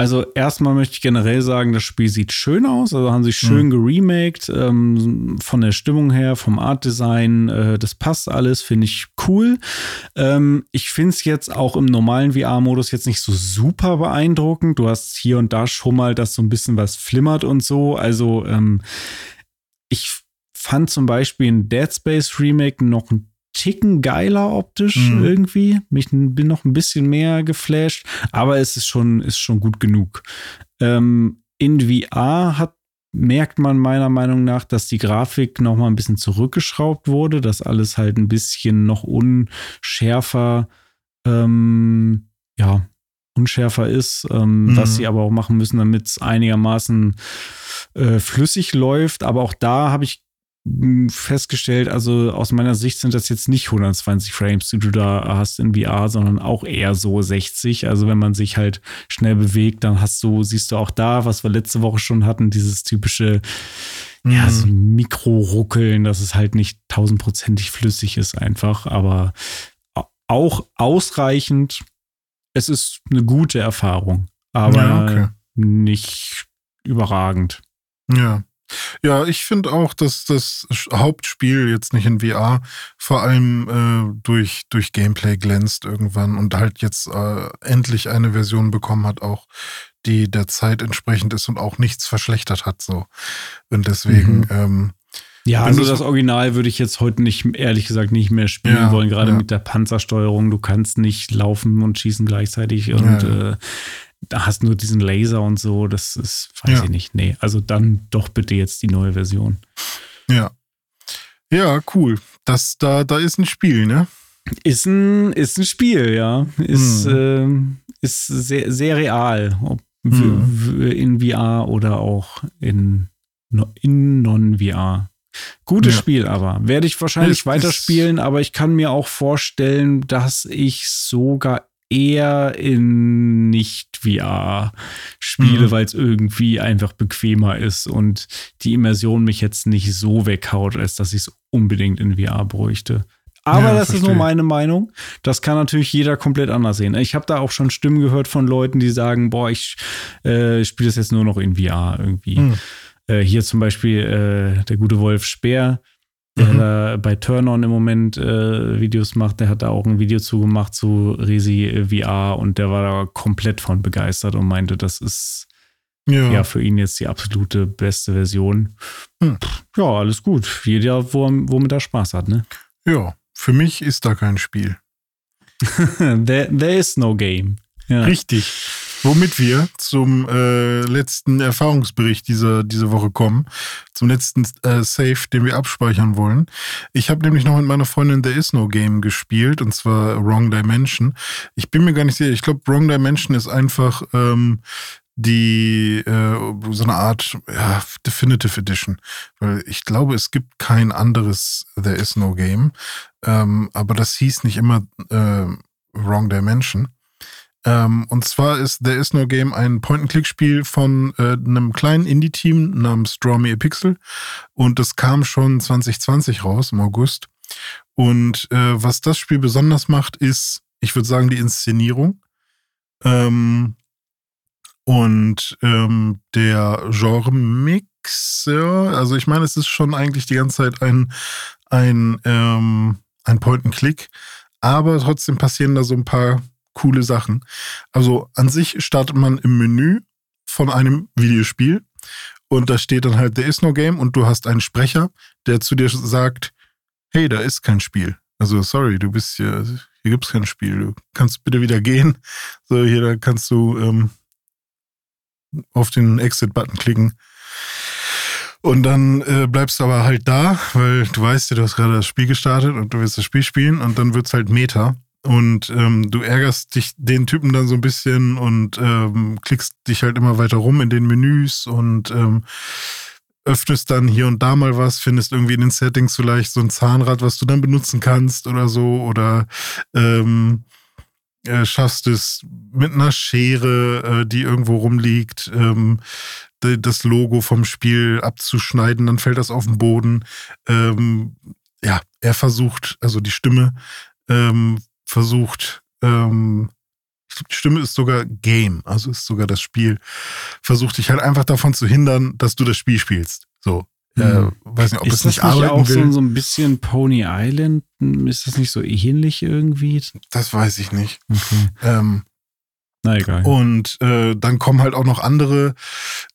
Also erstmal möchte ich generell sagen, das Spiel sieht schön aus. Also haben sie schön geremaked ähm, von der Stimmung her, vom Artdesign. Äh, das passt alles, finde ich cool. Ähm, ich finde es jetzt auch im normalen VR-Modus jetzt nicht so super beeindruckend. Du hast hier und da schon mal, dass so ein bisschen was flimmert und so. Also ähm, ich fand zum Beispiel ein Dead Space Remake noch ein Ticken geiler optisch Mhm. irgendwie. Mich bin noch ein bisschen mehr geflasht, aber es ist schon, ist schon gut genug. Ähm, in VR hat, merkt man meiner Meinung nach, dass die Grafik noch mal ein bisschen zurückgeschraubt wurde, dass alles halt ein bisschen noch unschärfer, ähm, ja, unschärfer ist, ähm, Mhm. was sie aber auch machen müssen, damit es einigermaßen äh, flüssig läuft. Aber auch da habe ich festgestellt, also aus meiner Sicht sind das jetzt nicht 120 Frames, die du da hast in VR, sondern auch eher so 60. Also wenn man sich halt schnell bewegt, dann hast du, siehst du auch da, was wir letzte Woche schon hatten, dieses typische, ja, Mhm. so Mikro-Ruckeln, dass es halt nicht tausendprozentig flüssig ist einfach, aber au- auch ausreichend. Es ist eine gute Erfahrung, aber Ja, okay. nicht überragend. Ja. Ja, ich finde auch, dass das Hauptspiel jetzt nicht in VR vor allem äh, durch, durch Gameplay glänzt irgendwann und halt jetzt äh, endlich eine Version bekommen hat, auch die der Zeit entsprechend ist und auch nichts verschlechtert hat. so. Und deswegen, Mhm. ähm, Ja, also das Original würde ich jetzt heute nicht, ehrlich gesagt, nicht mehr spielen Ja, wollen, gerade ja. mit der Panzersteuerung. Du kannst nicht laufen und schießen gleichzeitig und Ja. Äh, da hast nur diesen Laser und so. Das ist, weiß Ja. ich nicht. Nee, also dann doch bitte jetzt die neue Version. ja. Ja, cool. Das, da, da ist ein Spiel, ne? Ist ein, ist ein Spiel, ja. Ist, Hm. ähm, ist sehr, sehr real. Ob Hm. in VR oder auch in, in Non-VR. Gutes Ja. Spiel aber. Werde ich wahrscheinlich Es weiterspielen, aber ich kann mir auch vorstellen, dass ich sogar eher in nicht-VR spiele, Mhm. weil es irgendwie einfach bequemer ist und die Immersion mich jetzt nicht so weghaut, als dass ich es unbedingt in VR bräuchte. Aber Ja, das ist nur verstehe. meine Meinung. Das kann natürlich jeder komplett anders sehen. Ich habe da auch schon Stimmen gehört von Leuten, die sagen, boah, ich äh, spiele das jetzt nur noch in VR irgendwie. Hm. Äh, hier zum Beispiel äh, der gute Wolf Speer, der Mhm. da bei Turn-On im Moment äh, Videos macht, der hat da auch ein Video zugemacht zu Resi äh, VR und der war da komplett von begeistert und meinte, das ist Ja. ja für ihn jetzt die absolute beste Version. Hm. Ja, alles gut. Jeder, wo, womit er Spaß hat, ne? ja. Für mich ist da kein Spiel. there, there is no game. Ja. Richtig. Womit wir zum äh, letzten Erfahrungsbericht dieser, dieser Woche kommen. Zum letzten äh, Save, den wir abspeichern wollen. Ich habe nämlich noch mit meiner Freundin There Is No Game gespielt, und zwar Wrong Dimension. Ich bin mir gar nicht sicher. Ich glaube, Wrong Dimension ist einfach ähm, die äh, so eine Art ja, Definitive Edition. Weil ich glaube, es gibt kein anderes There Is No Game. Ähm, aber das hieß nicht immer äh, Wrong Dimension. Ähm, und zwar ist There Is No Game ein Point-and-Click-Spiel von äh, einem kleinen Indie-Team namens Draw Me a Pixel. Und das kam schon 2020 raus, im August. Und äh, was das Spiel besonders macht, ist, ich würde sagen, die Inszenierung. Ähm, und ähm, der Genre-Mix, ja, also ich meine, es ist schon eigentlich die ganze Zeit ein, ein, ähm, ein Point-and-Click, aber trotzdem passieren da so ein paar coole Sachen. Also an sich startet man im Menü von einem Videospiel und da steht dann halt, there is no game und du hast einen Sprecher, der zu dir sagt, hey, da ist kein Spiel. Also sorry, du bist hier, hier gibt's kein Spiel. Du kannst bitte wieder gehen. So, hier, da kannst du ähm, auf den Exit-Button klicken. Und dann äh, bleibst du aber halt da, weil du weißt ja, du hast gerade das Spiel gestartet und du willst das Spiel spielen und dann wird's halt Meta. Und ähm, du ärgerst dich den Typen dann so ein bisschen und ähm, klickst dich halt immer weiter rum in den Menüs und ähm, öffnest dann hier und da mal was, findest irgendwie in den Settings vielleicht so ein Zahnrad, was du dann benutzen kannst oder so oder ähm, äh, schaffst es mit einer Schere, äh, die irgendwo rumliegt, ähm, das Logo vom Spiel abzuschneiden, dann fällt das auf den Boden. Ähm, ja, er versucht, also die Stimme ähm, versucht, ähm, ich glaub, die Stimme ist sogar Game, also ist sogar das Spiel, versucht dich halt einfach davon zu hindern, dass du das Spiel spielst. So. Äh, Mhm. weiß nicht, ob ist es das nicht nicht arbeiten auch will. so, so ein bisschen Pony Island? Ist das nicht so ähnlich irgendwie? das weiß ich nicht. Okay. Ähm, Na egal. Und äh, dann kommen halt auch noch andere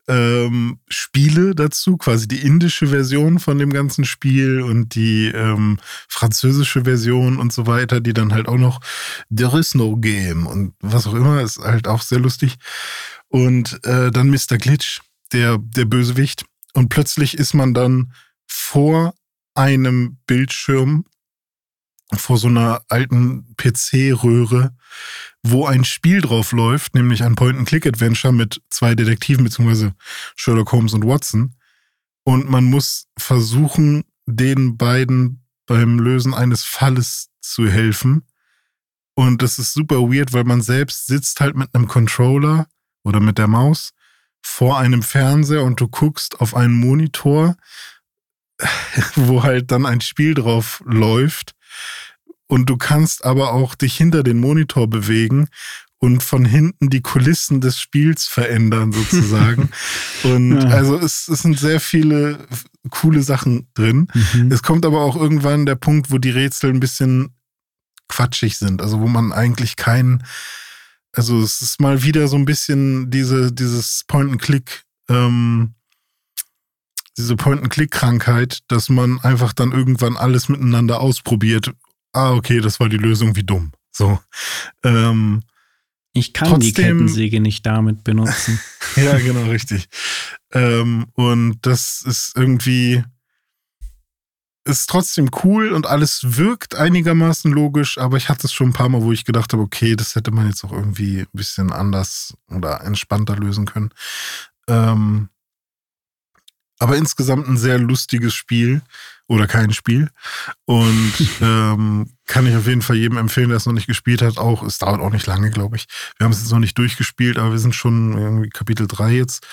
ähm, Spiele dazu, quasi die indische Version von dem ganzen Spiel und die ähm, französische Version und so weiter, die dann halt auch noch There is no game und was auch immer, ist halt auch sehr lustig. Und äh, dann Mr. Glitch, der, der Bösewicht. Und plötzlich ist man dann vor einem Bildschirm, vor so einer alten PC-Röhre, wo ein Spiel drauf läuft, nämlich ein Point-and-Click-Adventure mit zwei Detektiven, beziehungsweise Sherlock Holmes und Watson. Und man muss versuchen, den beiden beim Lösen eines Falles zu helfen. Und das ist super weird, weil man selbst sitzt halt mit einem Controller oder mit der Maus vor einem Fernseher und du guckst auf einen Monitor, wo halt dann ein Spiel drauf läuft. Und du kannst aber auch dich hinter den Monitor bewegen und von hinten die Kulissen des Spiels verändern, sozusagen. und Ja. also es, es sind sehr viele coole Sachen drin. Mhm. Es kommt aber auch irgendwann der Punkt, wo die Rätsel ein bisschen quatschig sind. Also wo man eigentlich keinen, also es ist mal wieder so ein bisschen diese, dieses Point-and-Click, ähm, diese Point-and-Click-Krankheit, dass man einfach dann irgendwann alles miteinander ausprobiert. Ah, okay, das war die Lösung, wie dumm. So. Ähm, Ich kann die Trotzdem- Kettensäge nicht damit benutzen. ja, genau, richtig. Ähm, und das ist irgendwie, ist trotzdem cool und alles wirkt einigermaßen logisch, aber ich hatte es schon ein paar Mal, wo ich gedacht habe, okay, das hätte man jetzt auch irgendwie ein bisschen anders oder entspannter lösen können. Ähm, aber insgesamt ein sehr lustiges Spiel oder kein Spiel. Und ähm, kann ich auf jeden Fall jedem empfehlen, der es noch nicht gespielt hat. Auch, es dauert auch nicht lange, glaube ich. Wir haben es jetzt noch nicht durchgespielt, aber wir sind schon irgendwie Kapitel 3 jetzt.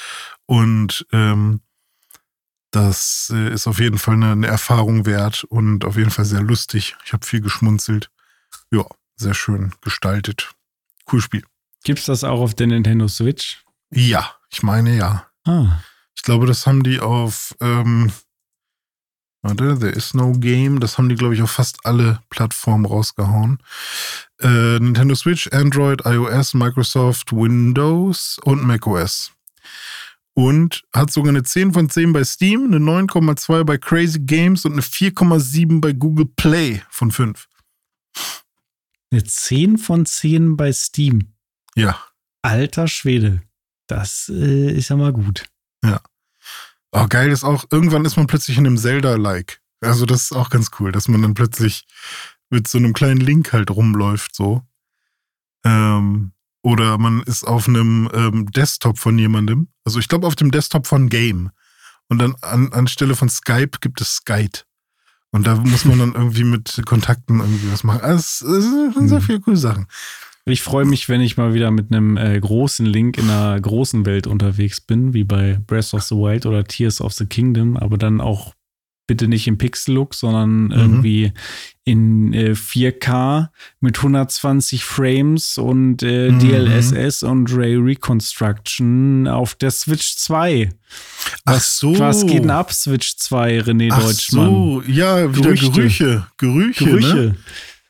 Und ähm, das äh, ist auf jeden Fall eine, eine Erfahrung wert und auf jeden Fall sehr lustig. Ich habe viel geschmunzelt. Ja, sehr schön gestaltet. Cool Spiel. Gibt's das auch auf der Nintendo Switch? Ja, ich meine ja. Ah. Ich glaube, das haben die auf, ähm, warte, There is no game. Das haben die, glaube ich, auf fast alle Plattformen rausgehauen. Äh, Nintendo Switch, Android, iOS, Microsoft, Windows und macOS. Und hat sogar eine 10 von 10 bei Steam, eine 9,2 bei Crazy Games und eine 4,7 bei Google Play von 5. Eine 10 von 10 bei Steam. Ja. Alter Schwede. Das äh, ist ja mal gut. Ja. Oh, geil ist auch, irgendwann ist man plötzlich in einem Zelda-like. Also, das ist auch ganz cool, dass man dann plötzlich mit so einem kleinen Link halt rumläuft, so. Ähm, oder man ist auf einem ähm, Desktop von jemandem. Also, ich glaube, auf dem Desktop von Game. Und dann an, anstelle von Skype gibt es Skype. Und da muss man dann irgendwie mit Kontakten irgendwie was machen. Also, es sind sehr Mhm. viele coole Sachen. Ich freue mich, wenn ich mal wieder mit einem äh, großen Link in einer großen Welt unterwegs bin, wie bei Breath of the Wild oder Tears of the Kingdom, aber dann auch bitte nicht im Pixel-Look, sondern irgendwie in äh, 4K mit 120 Frames und äh, Mhm. DLSS und Ray Reconstruction auf der Switch 2. Ach Was, so. was geht denn ab, Switch 2, René Ach Deutschmann? so, ja, wieder Gerüchte. Gerüche. Gerüche, Gerüche. Ne?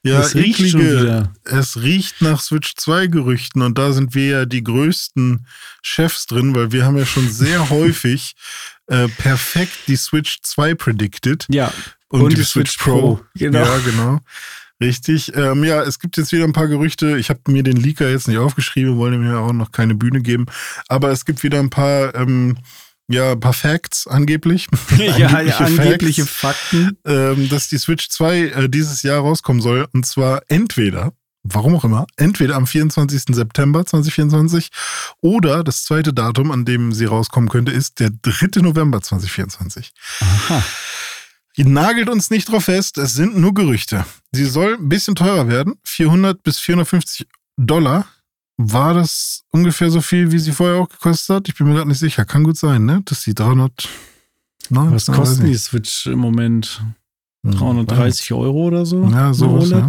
Ja, Es riecht schon eklige- wieder. Es riecht nach Switch 2 Gerüchten und da sind wir ja die größten Chefs drin, weil wir haben ja schon sehr häufig äh, perfekt die Switch 2 predicted Ja, und, die, Switch, Pro. Genau. Ja, genau. Richtig. Ähm, ja, es gibt jetzt wieder ein paar Gerüchte. Ich habe mir den Leaker jetzt nicht aufgeschrieben, wollte mir auch noch keine Bühne geben. Aber es gibt wieder ein paar, ähm, ja, ein paar Facts angeblich. ja, ja, Facts angebliche Fakten. ähm, dass die Switch 2 äh, dieses Jahr rauskommen soll. Und zwar entweder, warum auch immer, entweder am 24. September 2024 oder das zweite Datum, an dem sie rauskommen könnte, ist der 3. November 2024. Aha. Die nagelt uns nicht drauf fest, es sind nur Gerüchte. Sie soll ein bisschen teurer werden, 400 bis 450 Dollar. War das ungefähr so viel, wie sie vorher auch gekostet hat? Ich bin mir gerade nicht sicher. Kann gut sein, ne? Dass die 300. Nein, Was kosten die. Switch im Moment? Hm, 330 Euro oder so? Ja, sowas, ja.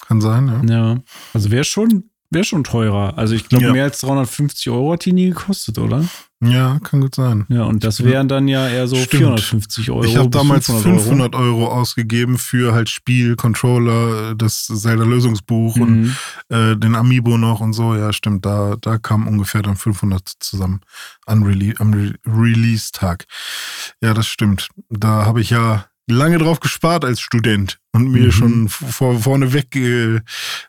Kann sein, ja. Ja. Also wäre schon, wär schon teurer. Also ich glaube, Ja. mehr als 350 Euro hat die nie gekostet, oder? Ja, kann gut sein. Ja, und das wären dann ja eher so Stimmt. 450 Euro. ich habe damals 500, 500 Euro. ausgegeben für halt Spiel, Controller, das Zelda-Lösungsbuch Euro. und Mhm. äh, den Amiibo noch und so. Ja, stimmt. Da, da kam ungefähr dann 500 zusammen an Rele am Re Release-Tag. Ja, das stimmt. Da habe ich ja lange drauf gespart als Student und mir Mhm. schon vor, vorneweg äh,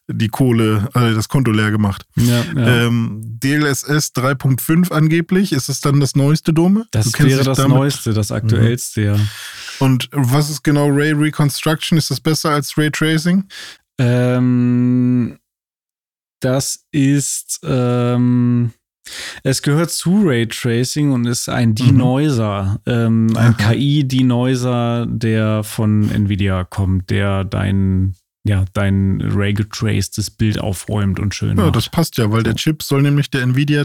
die Kohle, äh, das Konto leer gemacht. Ja, ja. Ähm, DLSS 3.5 angeblich. Ist es dann das neueste Dome? das wäre das damit- Neueste, das Aktuellste, ja. Und was ist genau Ray Reconstruction? Ist das besser als Ray Tracing? Ähm, das ist, ähm, es gehört zu Raytracing und ist ein Denoiser, ähm, ein. KI-Denoiser, der von Nvidia kommt, der dein, ja, dein Ray-getracedes Bild aufräumt und schön Ja, macht. das passt ja, weil So. der Chip soll nämlich der Nvidia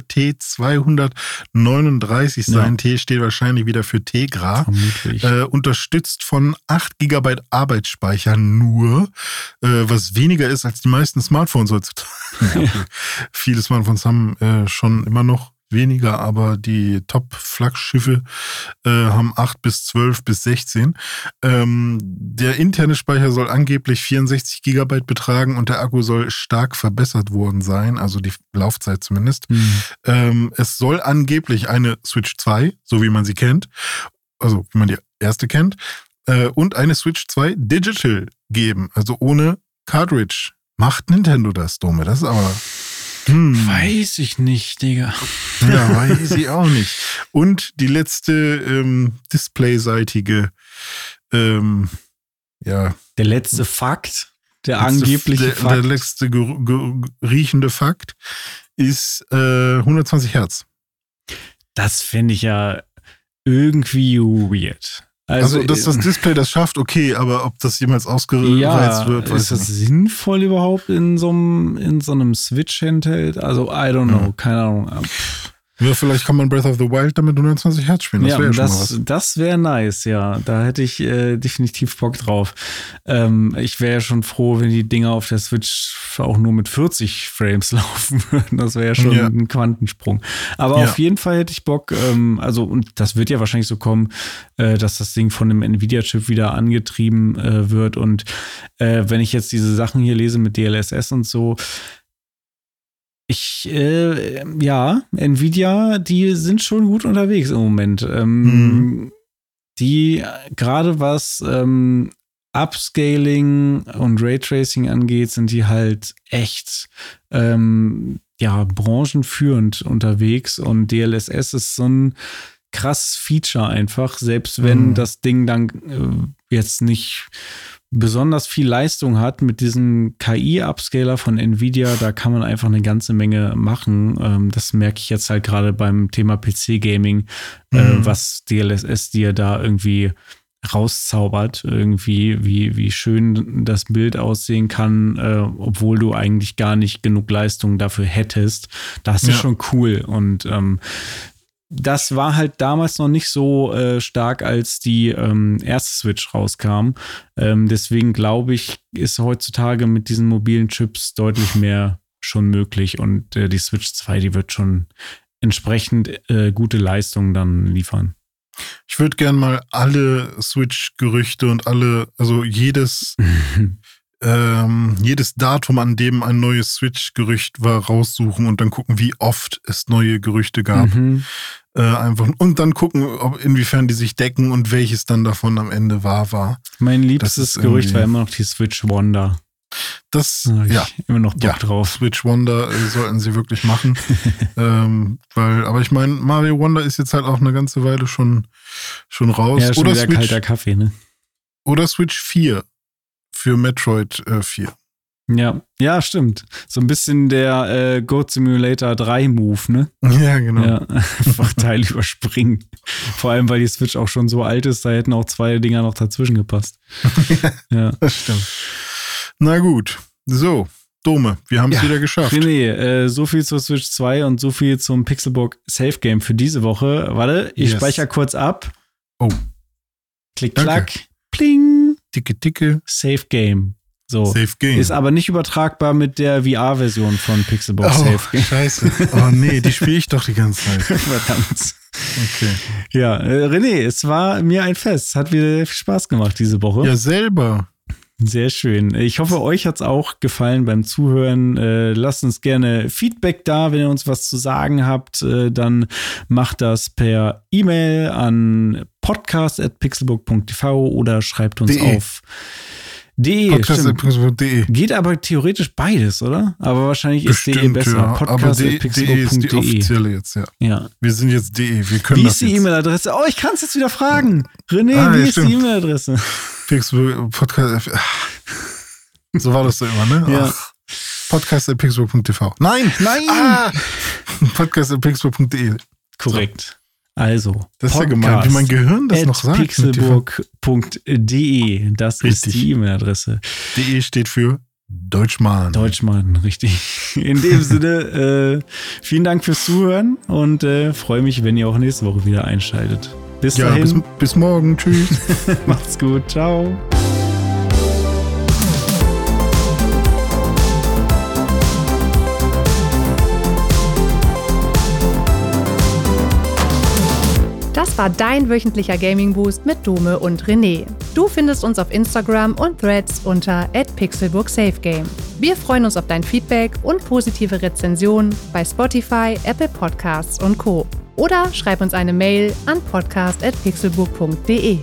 T239 sein. Ja. T steht wahrscheinlich wieder für Tegra. Vermutlich. Äh, unterstützt von 8 GB Arbeitsspeicher nur, äh, was weniger ist als die meisten Smartphones heutzutage. Ja. Viele Smartphones haben äh, schon immer noch weniger, aber die Top-Flaggschiffe äh, haben 8 bis 12 bis 16. Ähm, der interne Speicher soll angeblich 64 GB betragen und der Akku soll stark verbessert worden sein, also die Laufzeit zumindest. Hm. Ähm, es soll angeblich eine Switch 2, so wie man sie kennt, also wie man die erste kennt, äh, und eine Switch 2 Digital geben, also ohne Cartridge. Macht Nintendo das, Dome? Das ist aber. Hm, Weiß ich nicht, Digga. ja, weiß ich auch nicht. Und die letzte ähm, displayseitige, ähm, ja, Der letzte Fakt, der letzte- angebliche der, Fakt. der letzte riechende Fakt ist äh, 120 Hertz. das finde ich ja irgendwie weird. Also, dass das Display das schafft, okay, aber ob das jemals ausgereizt ja, wird, ist das sinnvoll überhaupt in so einem, in so einem Switch-Handheld? Also, I don't know, keine Ahnung. Ja, vielleicht kann man Breath of the Wild damit 120 Hertz spielen. Das ja, wäre ja das, das wäre nice, ja. Da hätte ich äh, definitiv Bock drauf. Ähm, ich wäre ja schon froh, wenn die Dinger auf der Switch auch nur mit 40 Frames laufen würden. Das wäre ja schon ja. ein Quantensprung. Aber ja. auf jeden Fall hätte ich Bock, ähm, also, und das wird ja wahrscheinlich so kommen, äh, dass das Ding von dem Nvidia-Chip wieder angetrieben äh, wird. Und äh, wenn ich jetzt diese Sachen hier lese mit DLSS und so, ich, äh, ja, Nvidia, die sind schon gut unterwegs im Moment. Ähm, mhm. Die, gerade was ähm, Upscaling und Raytracing angeht, sind die halt echt, ähm, ja, branchenführend unterwegs und DLSS ist so ein krasses Feature einfach, selbst wenn mhm. das Ding dann äh, jetzt nicht besonders viel Leistung hat mit diesem KI-Upscaler von Nvidia, da kann man einfach eine ganze Menge machen. Ähm, das merke ich jetzt halt gerade beim Thema PC-Gaming, äh, mhm. was DLSS dir da irgendwie rauszaubert, irgendwie, wie, wie schön das Bild aussehen kann, äh, obwohl du eigentlich gar nicht genug Leistung dafür hättest. Das ist ja. schon cool. Und ähm, das war halt damals noch nicht so äh, stark, als die ähm, erste Switch rauskam. Ähm, deswegen glaube ich, ist heutzutage mit diesen mobilen Chips deutlich mehr schon möglich und äh, die Switch 2, die wird schon entsprechend äh, gute Leistungen dann liefern. Ich würde gern mal alle Switch-Gerüchte und alle, also jedes, ähm, jedes Datum, an dem ein neues Switch-Gerücht war, raussuchen und dann gucken, wie oft es neue Gerüchte gab. Mhm. Äh, einfach und dann gucken, ob inwiefern die sich decken und welches dann davon am Ende wahr war. Mein liebstes Gerücht war immer noch die Switch Wonder. Das, ja, immer noch Bock ja, drauf. Switch Wonder äh, sollten sie wirklich machen. ähm, weil, aber ich meine, Mario Wonder ist jetzt halt auch eine ganze Weile schon, schon raus. Ja, schon oder Switch, kalter Kaffee, ne? Oder Switch 4 für Metroid äh, 4. Ja, ja, stimmt. So ein bisschen der äh, Goat Simulator 3 Move, ne? Ja, genau. Ja, einfach Teil überspringen. Vor allem, weil die Switch auch schon so alt ist, da hätten auch zwei Dinger noch dazwischen gepasst. ja, das stimmt. Na gut. So, Dome, wir haben es ja, wieder geschafft. René, äh, so viel zur Switch 2 und so viel zum Pixelbook Safe Game für diese Woche. Warte, ich yes. speichere kurz ab. Oh. Klick, klack, pling. Ticke, ticke. Safe Game. So. Safe Game. Ist aber nicht übertragbar mit der VR-Version von Pixelbook oh, Safe Game. Scheiße. Oh nee, die spiele ich doch die ganze Zeit. Verdammt. Okay. Ja, äh, René, es war mir ein Fest. Hat wieder viel Spaß gemacht diese Woche. Ja, selber. Sehr schön. Ich hoffe, euch hat es auch gefallen beim Zuhören. Äh, lasst uns gerne Feedback da. Wenn ihr uns was zu sagen habt, äh, dann macht das per E-Mail an podcast.pixelbook.tv oder schreibt uns De. auf De. Podcast.pixelbook.de. Geht aber theoretisch beides, oder? Aber wahrscheinlich ist Bestimmt, de besser. Ja. Podcast.pixelbook.de ist die offizielle jetzt, ja. ja. Wir sind jetzt de. Wir können wie ist die E-Mail-Adresse? Oh, ich kann es jetzt wieder fragen. René, ah, wie ja, ist stimmt. die E-Mail-Adresse? Pixelbook Podcast. So war das so immer, ne? Ja. Podcast.pixelbook.tv. Nein, nein! Ah, Podcast.pixelbook.de. Korrekt. Also, das ist ja gemein, wie mein Gehirn das noch sagt. Pixelburg.de, das richtig. ist die E-Mail-Adresse. DE steht für Deutschmann. Deutschmann, richtig. In dem Sinne, äh, vielen Dank fürs Zuhören und äh, freue mich, wenn ihr auch nächste Woche wieder einschaltet. Bis ja, dahin. Bis, bis morgen. Tschüss. Macht's gut. Ciao. Das war dein wöchentlicher Gaming Boost mit Dome und René. Du findest uns auf Instagram und Threads unter @pixelburgsafegame. Wir freuen uns auf dein Feedback und positive Rezensionen bei Spotify, Apple Podcasts und Co. Oder schreib uns eine Mail an podcast@pixelburg.de.